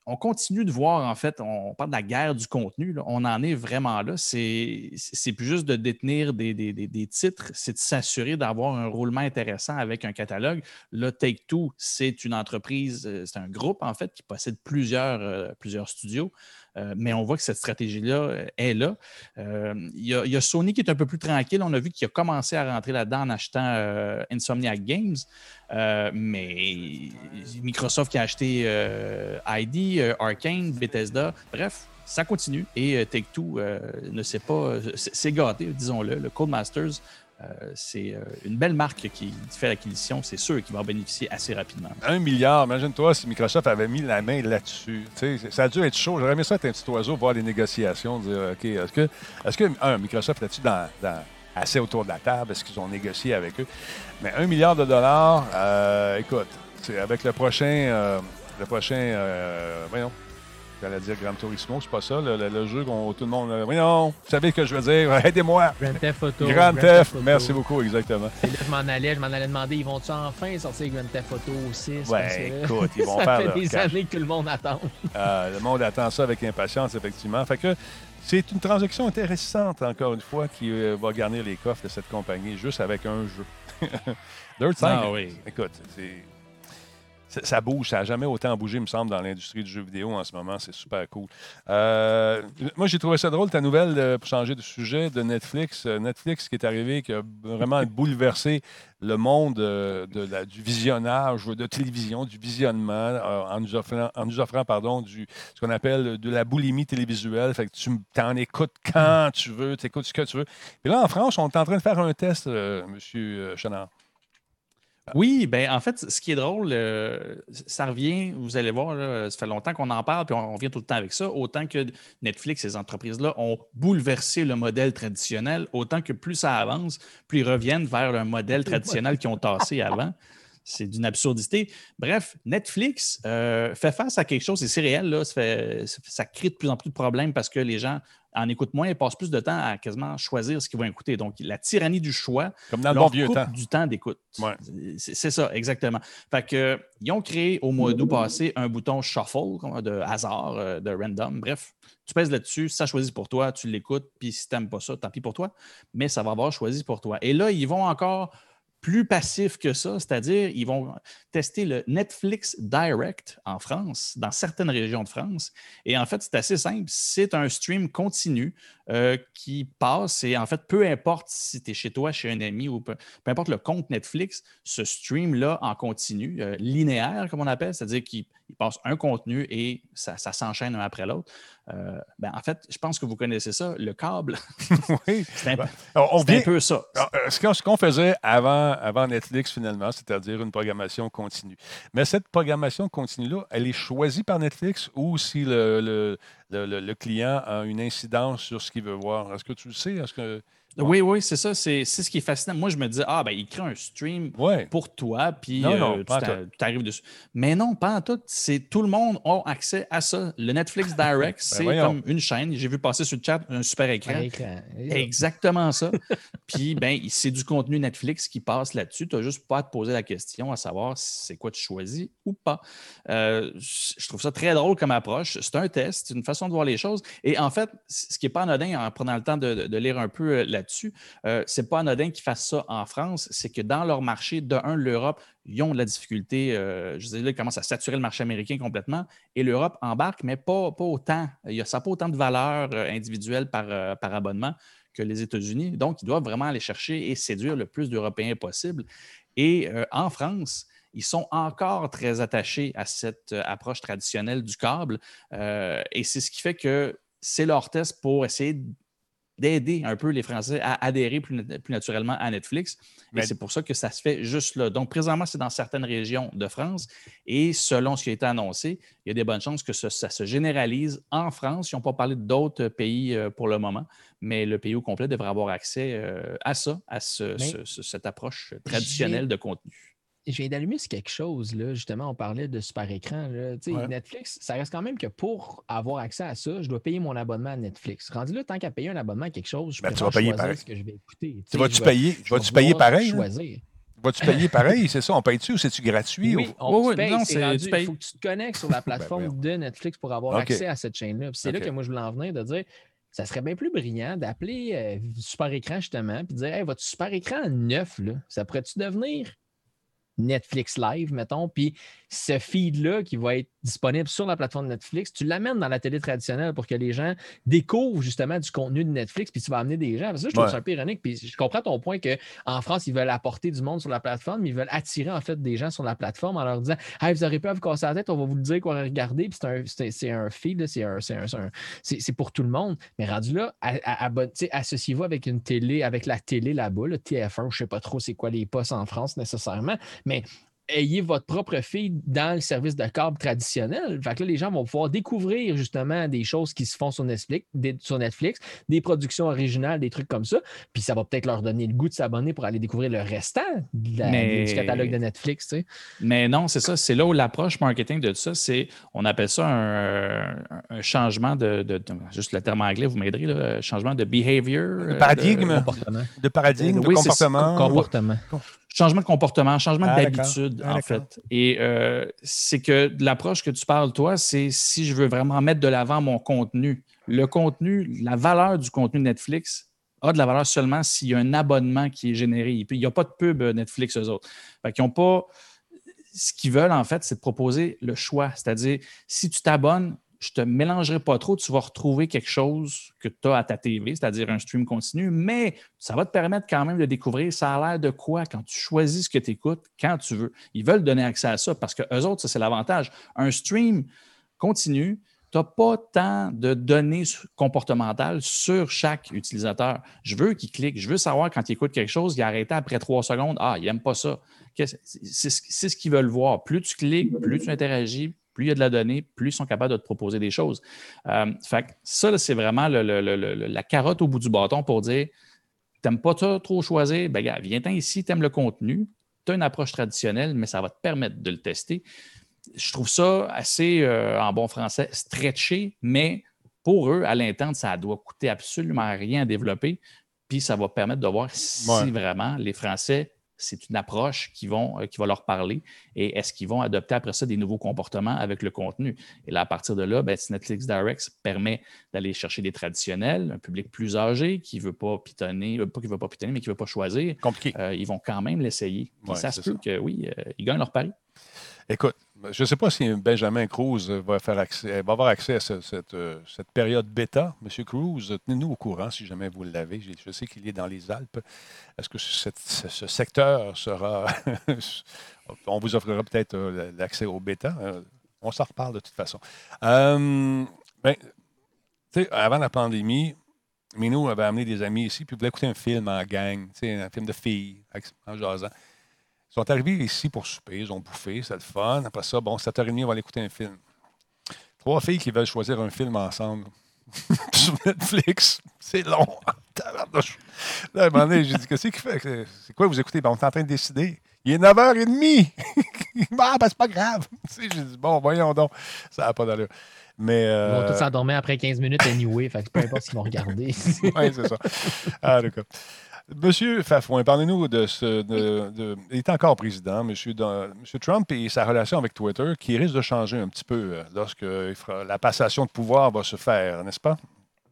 on continue de voir, en fait, on parle de la guerre du contenu. là. on en est vraiment là. C'est plus juste de détenir des, des- des- des titres, c'est de s'assurer d'avoir un roulement intéressant avec un catalogue. Là, Take-Two, c'est une entreprise, euh, c'est un groupe, en fait, qui possède plusieurs, euh, plusieurs studios. Euh, mais on voit que cette stratégie-là euh, est là. Euh, Il y, a- Sony qui est un peu plus tranquille. On a vu qu'il a commencé à rentrer là-dedans en achetant Insomniac Games. Mais Microsoft qui a acheté ID, Arcane, Bethesda. Bref, ça continue. Et Take-Two ne sait pas, c'est gâté, disons-le. Le Codemasters, c'est euh, une belle marque qui fait l'acquisition. C'est sûr qu'il va en bénéficier assez rapidement. Un milliard, imagine-toi si Microsoft avait mis la main là-dessus. Ça a dû être chaud. J'aurais aimé ça être un petit oiseau, voir les négociations, dire OK, est-ce que, est-ce que un, Microsoft là-dessus dans, assez autour de la table, est-ce qu'ils ont négocié avec eux? Mais un milliard de dollars, euh, écoute, avec le prochain, euh, le prochain, euh, voyons, j'allais dire Gran Turismo, c'est pas ça, le, le- le jeu qu'on tout le monde, euh, voyons, vous savez ce que je veux dire, aidez-moi. Grand Theft Auto. Grand Grand Theft, Auto. merci beaucoup, exactement. Et là, je m'en allais, je m'en allais demander, ils vont-tu enfin sortir Grand Theft Auto 6? Ouais, écoute, ils vont ça faire fait leur des cash. années que tout le monde attend. Euh, le monde attend ça avec impatience, effectivement. Fait que c'est une transaction intéressante, encore une fois, qui euh, va garnir les coffres de cette compagnie juste avec un jeu. Dirt 5, Ah oui. écoute, c'est. Ça- Ça bouge, ça n'a jamais autant bougé, il me semble, dans l'industrie du jeu vidéo en ce moment. C'est super cool. Euh, moi, j'ai trouvé ça drôle, ta nouvelle, euh, pour changer de sujet, de Netflix. Euh, Netflix qui est arrivé, qui a vraiment bouleversé le monde de la- du visionnage de télévision, du visionnement, en nous offrant, en nous offrant pardon, du, ce qu'on appelle de la boulimie télévisuelle. Fait que tu en écoutes quand tu veux, tu écoutes ce que tu veux. Puis là, en France, on est en train de faire un test, euh, M. Chenard. Oui, ben en fait, ce qui est drôle, euh, ça revient, vous allez voir, là, ça fait longtemps qu'on en parle, puis on, on vient tout le temps avec ça. Autant que Netflix, ces entreprises-là, ont bouleversé le modèle traditionnel, autant que plus ça avance, plus ils reviennent vers le modèle traditionnel qu'ils ont tassé avant. C'est d'une absurdité. Bref, Netflix euh, fait face à quelque chose, et c'est réel, là, ça, fait- ça crée de plus en plus de problèmes parce que les gens en écoutent moins et passent plus de temps à quasiment choisir ce qu'ils vont écooter. Donc, la tyrannie du choix, Comme dans le leur bon vieux coupe temps. du temps d'écoute. Ouais. C'est ça, exactement. Fait que, ils ont créé au mois d'août passé un bouton shuffle de hasard, euh, de random. Bref, tu pèses là-dessus, ça choisit pour toi, tu l'écoutes, puis si tu n'aimes pas ça, tant pis pour toi, mais ça va avoir choisi pour toi. Et là, ils vont encore plus passif que ça, c'est-à-dire ils vont tester le Netflix Direct en France, dans certaines régions de France. Et en fait, c'est assez simple. C'est un stream continu euh, qui passe et en fait, peu importe si tu es chez toi, chez un ami ou peu, peu importe le compte Netflix, ce stream-là en continu, euh, linéaire comme on appelle, c'est-à-dire qu'il il passe un contenu et ça, ça s'enchaîne un après l'autre. Euh, ben, en fait, je pense que vous connaissez ça, le câble. oui. C'est un, Ben, on un peu ça. Alors, euh, ce qu'on faisait avant, avant Netflix, finalement, c'est-à-dire une programmation continue. Mais cette programmation continue-là, elle est choisie par Netflix ou si le, le, le- client a une incidence sur ce qu'il veut voir? Est-ce que tu le sais? Oui, oui, c'est ça. C'est c'est ce qui est fascinant. Moi, je me dis, ah, ben, il crée un stream Ouais. pour toi, puis Non, non, euh, tu t'a- tu t'arrives dessus. Mais non, pas en tout. C'est tout le monde a accès à ça. Le Netflix Direct, c'est Ben voyons. comme une chaîne. J'ai vu passer sur le chat un super écran. Exactement ça. Puis, ben, c'est du contenu Netflix qui passe là-dessus. Tu n'as juste pas à te poser la question à savoir si c'est quoi tu choisis ou pas. Euh, je trouve ça très drôle comme approche. C'est un test, c'est une façon de voir les choses. Et en fait, ce qui n'est pas anodin en prenant le temps de, de- lire un peu euh, là-dessus, euh, c'est pas anodin qu'ils fassent ça en France. C'est que dans leur marché, de un, l'Europe, ils ont de la difficulté. euh, je disais, là, ils commencent à saturer le marché américain complètement. Et l'Europe embarque, mais pas, pas autant. Il ça n'a pas autant de valeur euh, individuelle par, euh, par abonnement que les États-Unis. Donc, ils doivent vraiment aller chercher et séduire le plus d'Européens possible. Et en France, ils sont encore très attachés à cette approche traditionnelle du câble. Et c'est ce qui fait que c'est leur test pour essayer d'aider un peu les Français à adhérer plus, nat- plus naturellement à Netflix. Mais- Et c'est pour ça que ça se fait juste là. Donc, présentement, c'est dans certaines régions de France. Et selon ce qui a été annoncé, il y a des bonnes chances que ça se généralise en France. Ils n'ont pas parlé d'autres pays euh, pour le moment, mais le pays au complet devrait avoir accès euh, à ça, à ce- Mais- ce- ce- cette approche traditionnelle de contenu. Je viens d'allumer sur quelque chose, là. Justement, on parlait de super écran. là. Tu sais, Ouais. Netflix, ça reste quand même que pour avoir accès à ça, je dois payer mon abonnement à Netflix. Rendu là, tant qu'à payer un abonnement à quelque chose, je Ben, tu vas payer pareil. ce que je vais écouter. Tu Tu vas-tu payer, vais vas-tu payer pareil? Choisir. Vas-tu payer pareil? C'est ça, on paye-tu ou c'est-tu gratuit? Oui, ou- on, tu payes, non, rendu, tu il faut que tu te connectes sur la plateforme voyons. de Netflix pour avoir accès à cette chaîne-là. C'est là que moi, je voulais en venir de dire, ça serait bien plus brillant d'appeler euh, Super Écran, justement, puis de dire, hey, votre Super Écran neuf, là, ça pourrait-tu devenir Netflix Live, mettons, puis ce feed-là qui va être disponible sur la plateforme Netflix, tu l'amènes dans la télé traditionnelle pour que les gens découvrent justement du contenu de Netflix, puis tu vas amener des gens. Parce que ça, je trouve Ouais. ça un peu ironique. Puis je comprends ton point qu'en France, ils veulent apporter du monde sur la plateforme, mais ils veulent attirer en fait des gens sur la plateforme en leur disant Hey, vous n'aurez pas à vous casser la tête, on va vous le dire quoi regarder. Puis c'est un, un feed, c'est un- un- c'est pour tout le monde. Mais rendu là, associez-vous avec une télé, avec la télé là-bas, le TF1, je ne sais pas trop c'est quoi les postes en France nécessairement, mais ayez votre propre feed dans le service de câble traditionnel. Fait que là, les gens vont pouvoir découvrir justement des choses qui se font sur Netflix, des, sur Netflix, des productions originales, des trucs comme ça. Puis ça va peut-être leur donner le goût de s'abonner pour aller découvrir le restant de la- Mais- du catalogue de Netflix. tu sais. Mais non, c'est ça. C'est là où l'approche marketing de tout ça, c'est, on appelle ça un, un changement de, de- de- Juste le terme anglais, vous m'aiderez, là, changement de behavior. Le euh, paradigme. de- Comportement. De paradigme, de Oui, c'est- comportement. Changement de comportement, changement Ah, d'habitude, Ah, en d'accord. fait. Et euh, c'est que l'approche que tu parles, toi, c'est si je veux vraiment mettre de l'avant mon contenu. Le contenu, la valeur du contenu de Netflix a de la valeur seulement s'il y a un abonnement qui est généré. Il n'y a pas de pub euh, Netflix, eux autres. Fait qu'ils ont pas. Ce qu'ils veulent, en fait, c'est de proposer le choix. C'est-à-dire, si tu t'abonnes, je ne te mélangerai pas trop, tu vas retrouver quelque chose que tu as à ta TV, c'est-à-dire un stream continu, mais ça va te permettre quand même de découvrir ça a l'air de quoi quand tu choisis ce que tu écoutes, quand tu veux. Ils veulent donner accès à ça parce que eux autres, ça, c'est l'avantage. Un stream continu, tu n'as pas tant de données comportementales sur chaque utilisateur. Je veux qu'il clique, je veux savoir quand il écoute quelque chose, il a arrêté après trois secondes. Ah, il n'aime pas ça. C'est ce qu'ils veulent voir. Plus tu cliques, plus tu interagis, plus il y a de la donnée, plus ils sont capables de te proposer des choses. Euh, fait que ça, c'est vraiment le- le- le- le- la carotte au bout du bâton pour dire T'aimes pas ça trop choisir? Ben, gars, viens-t'en ici, t'aimes le contenu, tu as une approche traditionnelle, mais ça va te permettre de le tester. Je trouve ça assez, euh, en bon français, stretché, mais pour eux, à l'interne, ça doit coûter absolument rien à développer. Puis ça va permettre de voir si Ouais. vraiment les Français, c'est une approche qui, vont, euh, qui va leur parler et est-ce qu'ils vont adopter après ça des nouveaux comportements avec le contenu? Et là, à partir de là, si Netflix Direct permet d'aller chercher des traditionnels, un public plus âgé qui ne veut pas pitonner, euh, pas qui veut pas pitonner, mais qui ne veut pas choisir, Compliqué. euh, ils vont quand même l'essayer. Puis Ouais, ça se peut que oui, euh, ils gagnent leur pari. Écoute, je ne sais pas si Benjamin Cruz va, faire accès, va avoir accès à euh, cette période bêta. Monsieur Cruz, tenez-nous au courant si jamais vous l'avez. Je, sais qu'il est dans les Alpes. Est-ce que ce, secteur sera. on vous offrira peut-être euh, l'accès au bêta? Euh, on s'en reparle de toute façon. Ben, avant la pandémie, Minou avait amené des amis ici, puis voulait écouter un film en gang, un film de filles, en jasant. Ils sont arrivés ici pour souper, ils ont bouffé, c'est le fun. Après ça, bon, 7h30, on va aller écouter un film. Trois filles qui veulent choisir un film ensemble sur Netflix. C'est long. Là, à un moment donné, j'ai dit, qu'est-ce qu'il fait? C'est quoi vous écoutez? Ben, on est en train de décider. Il est 9h30. ah, ben, c'est pas grave. J'ai dit, bon, voyons donc. Ça n'a pas d'allure. Mais. Ils vont euh, tous s'endormir après 15 minutes anyway, fait que peu importe ce qu'ils vont regarder. oui, c'est ça. Ah, d'accord. Monsieur Fafouin, parlez-nous de ce. de- de- il est encore président, Monsieur, Monsieur Trump, et sa relation avec Twitter, qui risque de changer un petit peu euh, lorsque la passation de pouvoir va se faire, n'est-ce pas?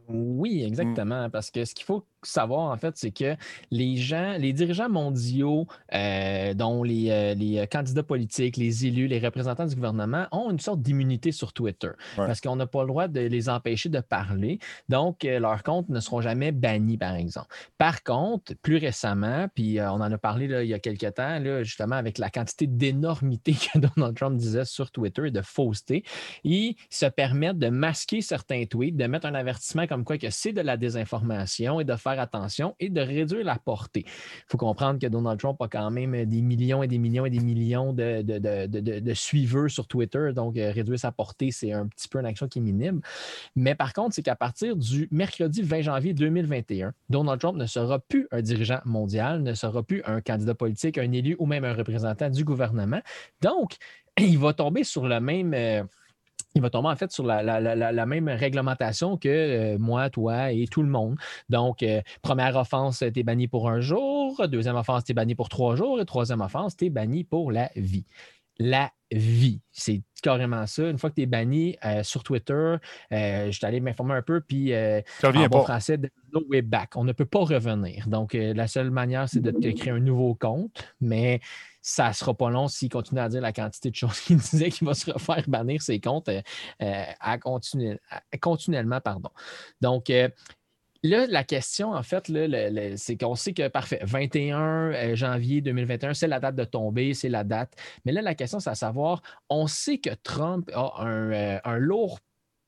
Oui, exactement. Parce que ce qu'il faut savoir, en fait, c'est que les gens, les dirigeants mondiaux, euh, dont les, euh, les euh, candidats politiques, les élus, les représentants du gouvernement, ont une sorte d'immunité sur Twitter. Ouais. Parce qu'on n'a pas le droit de les empêcher de parler. Donc, euh, leurs comptes ne seront jamais bannis, par exemple. Par contre, plus récemment, puis on en a parlé là, il y a quelques temps, là, justement, avec la quantité d'énormité que Donald Trump disait sur Twitter et de fausseté, ils se permettent de masquer certains tweets, de mettre un avertissement comme quoi que c'est de la désinformation et de faire attention et de réduire la portée. Il faut comprendre que Donald Trump a quand même des millions et des millions et des millions de, de, de- de- suiveurs sur Twitter, donc euh, réduire sa portée, c'est un petit peu une action qui est minime. Mais par contre, c'est qu'à partir du mercredi 20 janvier 2021, Donald Trump ne sera plus un dirigeant mondial, ne sera plus un candidat politique, un élu ou même un représentant du gouvernement. Donc, il va tomber sur le même. Il va tomber en fait sur la même réglementation que euh, moi, toi et tout le monde. Donc, euh, première offense, tu es banni pour un jour. Deuxième offense, tu es banni pour trois jours. Et troisième offense, tu es banni pour la vie. La vie. C'est carrément ça. Une fois que tu es banni euh, sur Twitter, euh, je suis allé m'informer un peu, puis euh, en bon pas. français, no way back. On ne peut pas revenir. Donc, la seule manière, c'est de te créer un nouveau compte, mais ça ne sera pas long s'il continue à dire la quantité de choses qu'il disait qu'il va se refaire bannir ses comptes à continu- à- continuellement. Pardon. Donc, Là, la question, en fait, c'est qu'on sait que, parfait, 21 euh, janvier 2021, c'est la date de tomber, c'est la date. Mais là, la question, c'est à savoir, on sait que Trump a un, euh, un lourd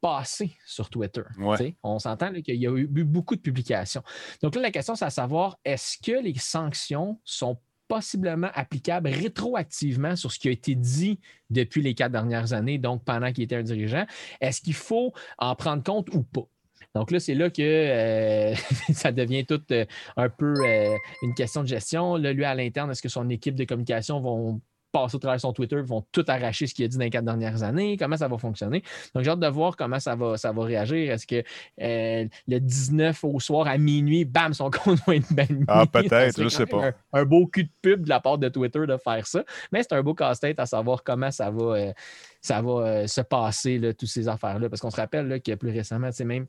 passé sur Twitter. Ouais. On s'entend qu'il y a eu beaucoup de publications. Donc là, la question, c'est à savoir, est-ce que les sanctions sont possiblement applicables rétroactivement sur ce qui a été dit depuis les quatre dernières années, donc pendant qu'il était un dirigeant? Est-ce qu'il faut en prendre compte ou pas? Donc là, c'est là que euh, ça devient tout euh, un peu euh, une question de gestion. Là, lui, à l'interne, est-ce que son équipe de communication vont passer au travers de son Twitter, vont tout arracher ce qu'il a dit dans les quatre dernières années? Comment ça va fonctionner? Donc, j'ai hâte de voir comment ça va, ça va réagir. Est-ce que euh, le 19 au soir à minuit, bam, son compte va être banni? Ah, peut-être, je serait sais pas. Un, un beau cul de pub de la part de Twitter de faire ça. Mais c'est un beau casse-tête à savoir comment ça va, euh, ça va euh, se passer, là, toutes ces affaires-là. Parce qu'on se rappelle là, que plus récemment, c'est même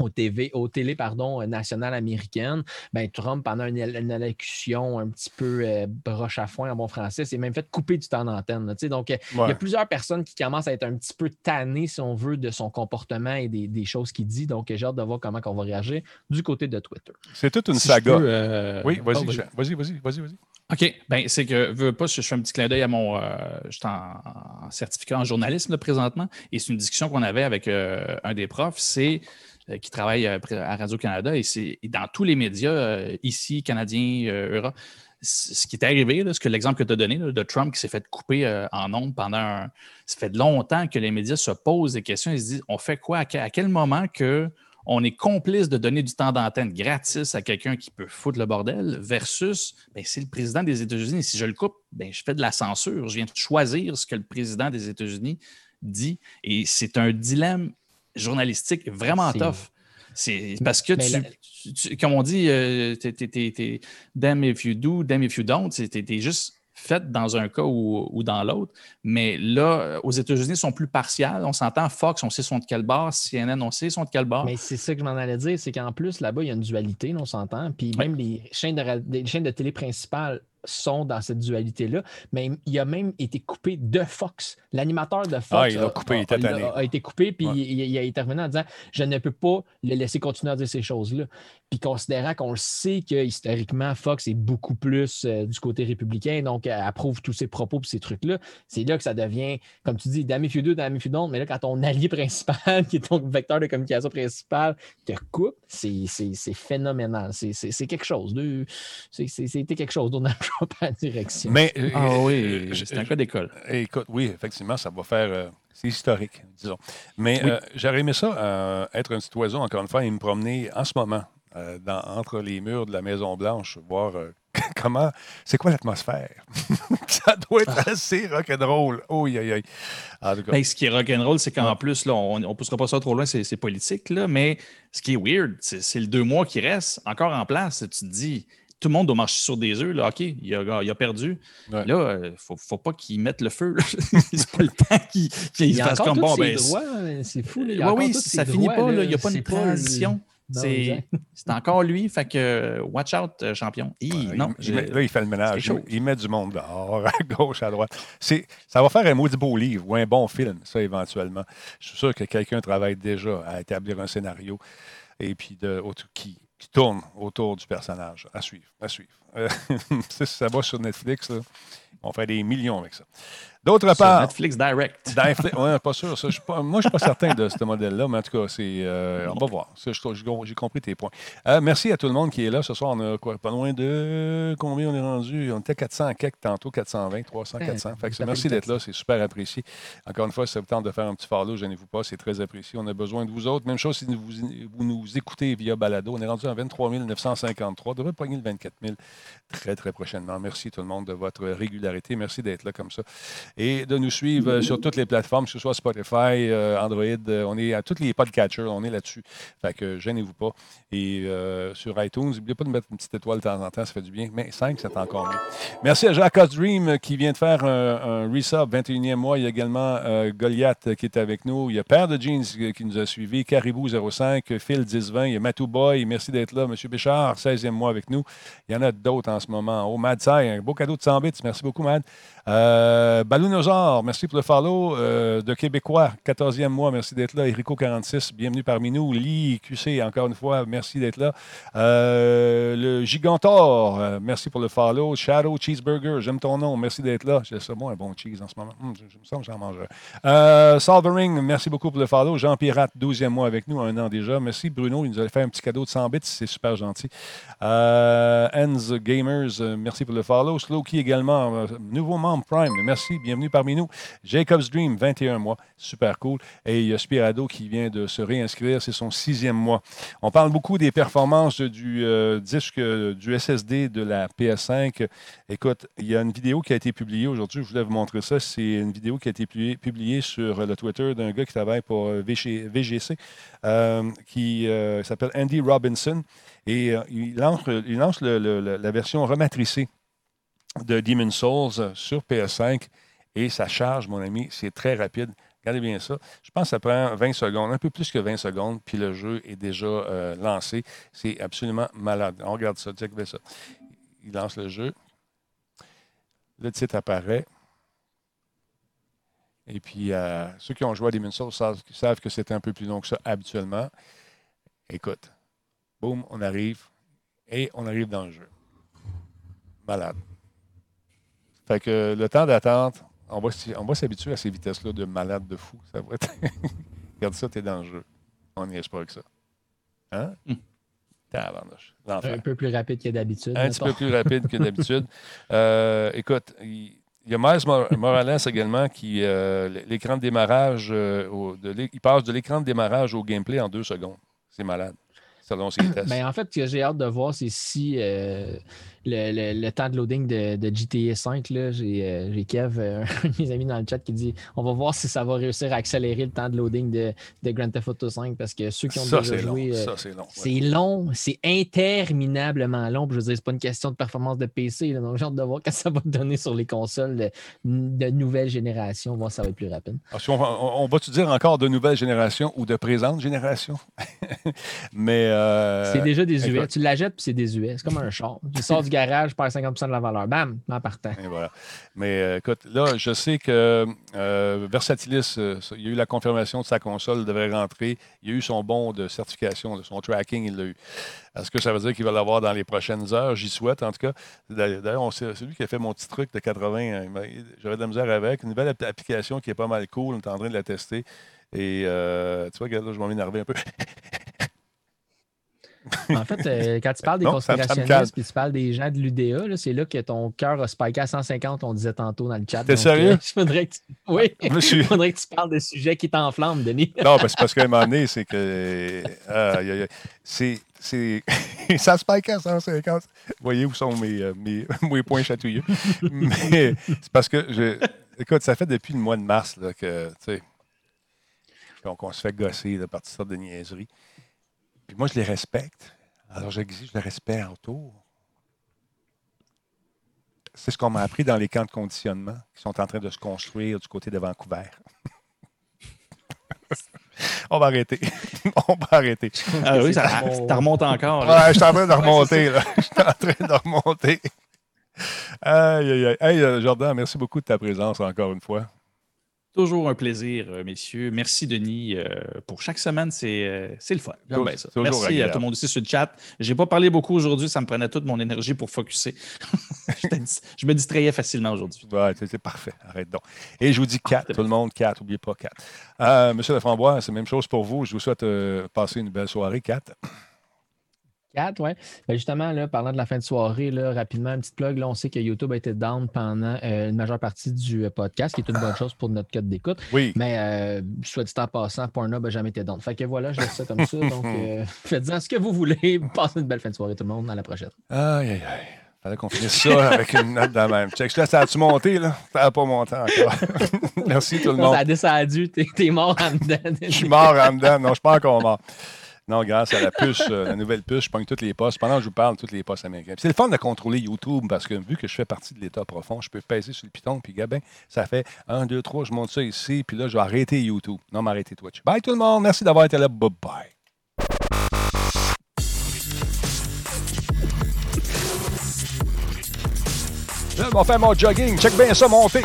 au TV, aux télé pardon, euh, nationales américaines, ben, Trump, pendant une, une allocution un petit peu euh, broche à foin en bon français, s'est même fait couper du temps d'antenne. là, tu sais. Donc, euh, il y a plusieurs personnes qui commencent à être un petit peu tannées, si on veut, de son comportement et des, des choses qu'il dit. Donc, j'ai hâte de voir comment on va réagir du côté de Twitter. C'est toute une Si saga. peux, euh, Oui, vas-y, oh, vas-y, vas-y, vas-y, vas-y. OK. Ben, c'est que, veux pas, je, je fais un petit clin d'œil à mon. euh, je suis en, en certificat en journalisme là, présentement, et c'est une discussion qu'on avait avec euh, un des profs, c'est euh, qui travaille euh, à Radio-Canada, et dans tous les médias, euh, ici, canadiens, euh, Europe, ce qui est arrivé, ce que l'exemple que tu as donné de Trump qui s'est fait couper euh, en ondes pendant un. Ça fait longtemps que les médias se posent des questions. Ils se disent on fait quoi? À quel moment que on est complice de donner du temps d'antenne gratis à quelqu'un qui peut foutre le bordel versus ben, c'est le président des États-Unis. Si je le coupe, ben, je fais de la censure. Je viens de choisir ce que le président des États-Unis dit. Et c'est un dilemme journalistique vraiment tough. C'est parce que tu, la- tu- tu- comme on dit, euh, t'es- damn if you do, damn if you don't. T'es juste fait dans un cas ou, ou dans l'autre. Mais là, euh, aux États-Unis, ils sont plus partials. On s'entend Fox, on sait sont de quel bord, CNN, on sait sont de quel bord. Mais c'est ça que je m'en allais dire, c'est qu'en plus, là-bas, il y a une dualité, on s'entend. Puis même les chaînes, de, les chaînes de télé principales sont dans cette dualité-là. Mais il a même été coupé de Fox. L'animateur de Fox Ah, il l'a a- coupé, a- été coupé, puis Ouais. il, il a intervenu en disant Je ne peux pas le laisser continuer à dire ces choses-là. Puis considérant qu'on le sait que historiquement, Fox est beaucoup plus euh, du côté républicain, donc elle approuve tous ses propos et ces trucs-là, c'est là que ça devient, comme tu dis, do, damn if you don't, mais là, quand ton allié principal, qui est ton vecteur de communication principal, te coupe, c'est c'est- c'est phénoménal. C'est- C'est c'est quelque chose. de- c'est- c'est- C'était quelque chose, Donald Trump à la direction. Mais, euh, Ah oui, euh, c'est un cas d'école. Écoute, oui, effectivement, ça va faire. euh, c'est historique, disons. Mais Oui. euh, j'aurais aimé ça, euh, être un petit oiseau, encore une fois, et me promener en ce moment euh, dans- entre les murs de la Maison-Blanche, voir euh, comment. C'est quoi l'atmosphère? ça doit être assez rock'n'roll. Oh, aïe, aïe. En tout cas, Ben, ce qui est rock'n'roll, c'est qu'en Ouais. plus, là, on ne poussera pas ça trop loin, c'est politique, là, mais ce qui est weird, c'est le deux mois qui reste encore en place. Tu te dis, tout le monde doit marcher sur des œufs. Là. OK, il a, il a perdu. Ouais. Là, il ne faut, faut pas qu'ils mettent le feu. c'est pas le temps qu'ils qu'ils il y a fassent encore comme bon. ben, c'est fou. là, il y a oui, encore oui, ça finit droits, pas. là. Il n'y a pas une transition. C'est encore lui. Fait que, watch out, euh, champion. Hi, non, il j'ai- met- là, il fait le ménage. Il, met du monde dehors, à gauche, à droite. Ça va faire un maudit beau livre ou un bon film, ça, éventuellement. Je suis sûr que quelqu'un travaille déjà à établir un scénario et puis de, qui, qui tourne autour du personnage. À suivre, à suivre. Euh, ça, ça va sur Netflix, là. on fait des millions avec ça. D'autre sur part, Netflix Direct. Netflix- ouais, pas sûr. ça, je moi, je ne suis pas certain de ce modèle-là, mais en tout cas, c'est, euh, on va voir. J'ai compris tes points. Euh, merci à tout le monde qui est là. Ce soir, on a quoi, pas loin de. Combien on est rendu? On était 400 quelques tantôt, 420, 300, 400. Fait que c'est- ça merci d'être là. C'est super apprécié. Encore une fois, si ça vous tente de faire un petit follow, gênez-vous pas. C'est très apprécié. On a besoin de vous autres. Même chose si vous, vous nous écoutez via Balado. On est rendu à 23 953. On devrait pogner le 24 000 très, très prochainement. Merci tout le monde de votre régularité. Merci d'être là comme ça. Et de nous suivre euh, sur toutes les plateformes, que ce soit Spotify, euh, Android, euh, on est à tous les podcatchers, on est là-dessus. Fait que gênez-vous pas. Et sur iTunes, n'oubliez pas de mettre une petite étoile de temps en temps, ça fait du bien. Mais 5, c'est encore mieux. Merci à Jacques Dream qui vient de faire un, un resub, 21e mois. Il y a également Goliath qui est avec nous. Il y a Père de Jeans qui nous a suivis, Caribou 05, Phil 1020, il y a Matou Boy, merci d'être là. Monsieur Béchard, 16e mois avec nous. Il y en a d'autres en ce moment. Oh, Mad Sai, un beau cadeau de 100 bits. Merci beaucoup, Mad. Euh, merci pour le follow. Euh, de Québécois, 14e mois, merci d'être là. Erico46, bienvenue parmi nous. Lee QC, encore une fois, merci d'être là. Euh, Gigantor, euh, merci pour le follow. Shadow Cheeseburger, j'aime ton nom, merci d'être là. J'ai ça, moi, un bon cheese en ce moment. Hum, je, me sens que j'en mange. Euh, Solvering, merci beaucoup pour le follow. Jean Pirate, 12e mois avec nous, un an déjà. Merci Bruno, il nous a fait un petit cadeau de 100 bits, c'est super gentil. Euh, Enz Gamers, euh, merci pour le follow. Slowkey également, nouveau membre Prime, merci, bienvenue parmi nous. Jacob's Dream, 21 mois, super cool. Et il y a Spirado qui vient de se réinscrire, c'est son sixième mois. On parle beaucoup des performances du disque euh, du SSD de la PS5. Écoute, il y a une vidéo qui a été publiée aujourd'hui, je voulais vous montrer ça. C'est une vidéo qui a été publiée, sur le Twitter d'un gars qui travaille pour euh, VG VGC, euh, qui euh, s'appelle Andy Robinson. Et euh, il lance, la version rematricée de Demon's Souls euh, sur PS5 et ça charge, mon ami, c'est très rapide. Regardez bien ça. Je pense que ça prend 20 secondes, un peu plus que 20 secondes, puis le jeu est déjà euh, lancé. C'est absolument malade. On regarde ça, check ça. Il lance le jeu. Le titre apparaît. Et puis, euh, ceux qui ont joué à Demon's Souls savent, savent que c'est un peu plus long que ça habituellement. Écoute, boum, on arrive et on arrive dans le jeu. Malade. Fait que le temps d'attente, on va, on va s'habituer à ces vitesses-là de malade de fou. Ça va être... Regarde ça, t'es dans le jeu. On n'y est pas avec ça. Hein? L'enfer Un peu plus rapide que d'habitude. un petit peu plus rapide que d'habitude. Euh, écoute, il y a Miles Mor- Morales également qui, euh, l'écran de démarrage, euh, au- de l'é- il passe de l'écran de démarrage au gameplay en deux secondes. C'est malade, selon ses tests. Ben, en fait, ce que j'ai hâte de voir, c'est si euh, le, le- le temps de loading de, de GTA 5, là, j'ai, euh, j'ai Kev, euh, un de mes amis dans le chat, qui dit on va voir si ça va réussir à accélérer le temps de loading de, de Grand Theft Auto 5 parce que ceux qui ont ça, déjà joué. euh, c'est long. ouais. c'est long, c'est interminablement long. Je veux dire, c'est pas une question de performance de PC. là. donc, j'ai hâte de voir ce que ça va donner sur les consoles de, de nouvelle génération, voir si ça va être plus rapide. Alors, si on, va- on- on va-tu dire encore de nouvelle génération ou de présente génération? Mais. euh, c'est déjà désuet. écoute. Tu l'achètes, puis c'est désuet. C'est comme un char. Tu sors du garage, perds 50% de la valeur. Bam, en partant. Voilà. Mais euh, écoute, là, je sais que euh, Versatilis, euh, il y a eu la confirmation de sa console, devrait rentrer. Il y a eu son bon de certification, de son tracking, il l'a eu. Est-ce que ça veut dire qu'il va l'avoir dans les prochaines heures? J'y souhaite, en tout cas. D'ailleurs, c'est lui qui a fait mon petit truc de 80. hein. Il J'avais de la misère avec. Une nouvelle app- application qui est pas mal cool. On est en train de la tester. Et tu vois, là, je vais m'énerver un peu. En fait, euh, quand tu parles des Non, conspirationnistes puis tu parles des gens de l'UDA, c'est là que ton cœur a spiké à 150, on disait tantôt dans le chat. T'es sérieux? euh, il faudrait que tu... Oui, Je suis- faudrait que tu parles de sujets qui t'enflamment, Denis. Non, parce, parce qu'à un moment donné, c'est que. euh, c'est. ça spike à 150. Vous voyez où sont mes, euh, mes, mes points chatouilleux. Mais c'est parce que. Je, écoute, ça fait depuis le mois de mars là, que. tu sais, qu'on qu'on se fait gosser là, par toutes sortes de niaiseries. Puis moi, je les respecte. Alors, j'exige le respect autour. C'est ce qu'on m'a appris dans les camps de conditionnement qui sont en train de se construire du côté de Vancouver. On va arrêter. On va arrêter. Ah oui, ça, ça remonte encore. là. Ouais, je suis en train de remonter. là. Je suis en train de remonter. Aïe, aïe, aïe. Hey, euh, Jordan, merci beaucoup de ta présence encore une fois. Toujours un plaisir, euh, messieurs. Merci, Denis. euh, pour chaque semaine, c'est euh, le fun. J'aime Toujours- bien ça. toujours Merci à tout le monde ici sur le chat. Je n'ai pas parlé beaucoup aujourd'hui. Ça me prenait toute mon énergie pour dis- je me distrayais facilement aujourd'hui. Ouais, c'est parfait. Arrête donc. Et je vous dis 4, tout le monde, 4. N'oubliez pas 4. Euh, Monsieur Leframbois, c'est la même chose pour vous. Je vous souhaite passer une belle soirée, 4. 4, ouais. Ben justement, là, parlant de la fin de soirée, là, rapidement, une petite plug. Là, on sait que YouTube a été down pendant euh, une majeure partie du euh, podcast, qui est une bonne chose pour notre code d'écoute. Oui. Mais euh, soit dit en passant, Pornhub n'a jamais été down. Fait que voilà, je laisse ça comme ça. Donc, euh, faites-en ce que vous voulez. Passez une belle fin de soirée, tout le monde. À la prochaine. Aïe, aïe, aïe. Fallait qu'on finisse ça avec une note de même. Check, là, ça a-tu monté, là? Ça n'a pas monté encore. Merci tout le monde. ça a descendu, t'es t'es mort en dedans. Je suis mort en dedans. Non, je suis pas encore mort. Non, grâce à la puce, euh, la nouvelle puce, je pogne toutes les postes. Pendant que je vous parle, toutes les postes américains. Puis C'est le fun de contrôler YouTube parce que vu que je fais partie de l'État profond, je peux peser sur le piton. Puis, gabin, ça fait 1, 2, 3, je monte ça ici. Puis là, je vais arrêter YouTube. Non, m'arrêter Twitch. Bye tout le monde. Merci d'avoir été là. Bye bye. Là, on va faire mon jogging. Check bien ça, monter.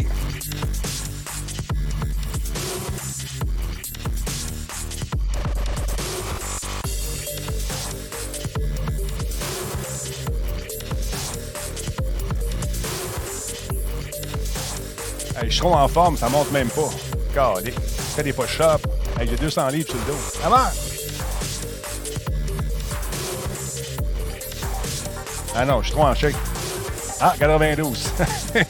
Je suis trop en forme, ça monte même pas. Regardez, fais des push-ups. J'ai 200 livres sur le dos. Avant! Ah non, je suis trop en chèque. Ah, 92.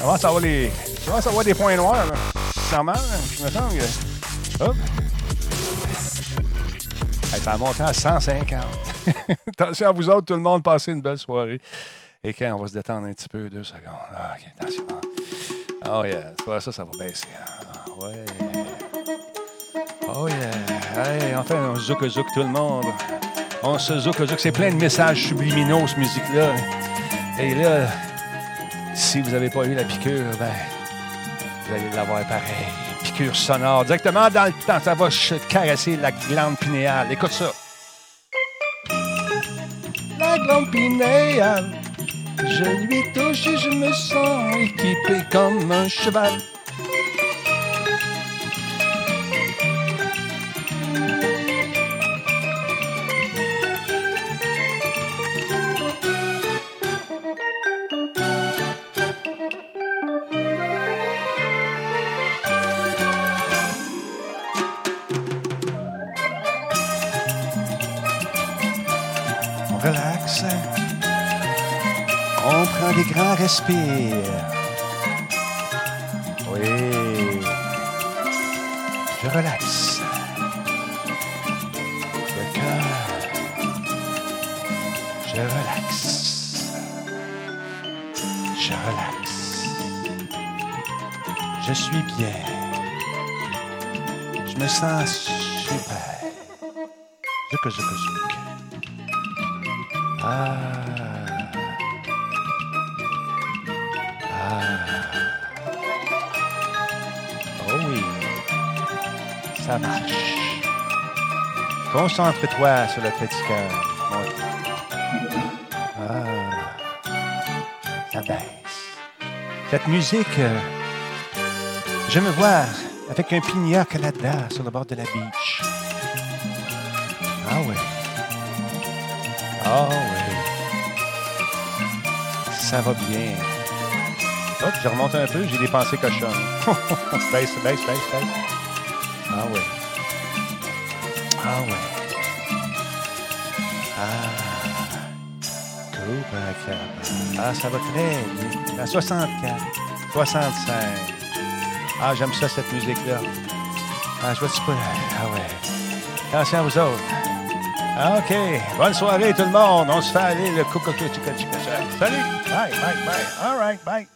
Comment ça va les. Comment ça va des points noirs, là? Normal, hein? Il me que. Hop! Ça a monté à 150. Attention à vous autres, tout le monde, passez une belle soirée. Et quand on va se détendre un petit peu, deux secondes. Ah, OK, attention. Oh yeah, tu vois, ça, ça va baisser. Ah, ouais. Oh yeah. Hey, enfin, on zouk zouk tout le monde. On se zouk zouk. C'est plein de messages subliminaux, cette musique-là. Et là, si vous n'avez pas eu la piqûre, ben, vous allez l'avoir pareil. Piqûre sonore, directement dans le temps. Ça va caresser la glande pinéale. Écoute ça. La glande pinéale. Je lui touche et je me sens équipé comme un cheval. Respires. Oui. Je relaxe. Le cœur. Je relaxe. Je relaxe. Je suis bien. Je me sens super. Zouk, zouk, zouk. Ah. Ça marche. Concentre-toi sur le petit cœur. Ah. Ça baisse. Cette musique, euh, je me vois avec un pina colada sur le bord de la beach. Ah oui. Ah oui. Ça va bien. Hop, je remonte un peu, j'ai des pensées cochonnes. baisse, baisse, baisse, baisse. Ah oui. Ah oui. Ah. Copacabana. Ah, ça va très bien. À 64, 65. Ah, j'aime ça, cette musique-là. Ah, je vois-tu pas. Ah ouais. Attention à vous autres. Ah, OK. Bonne soirée, tout le monde. On se fait aller le coucou Salut. Bye, bye, bye. All right, bye.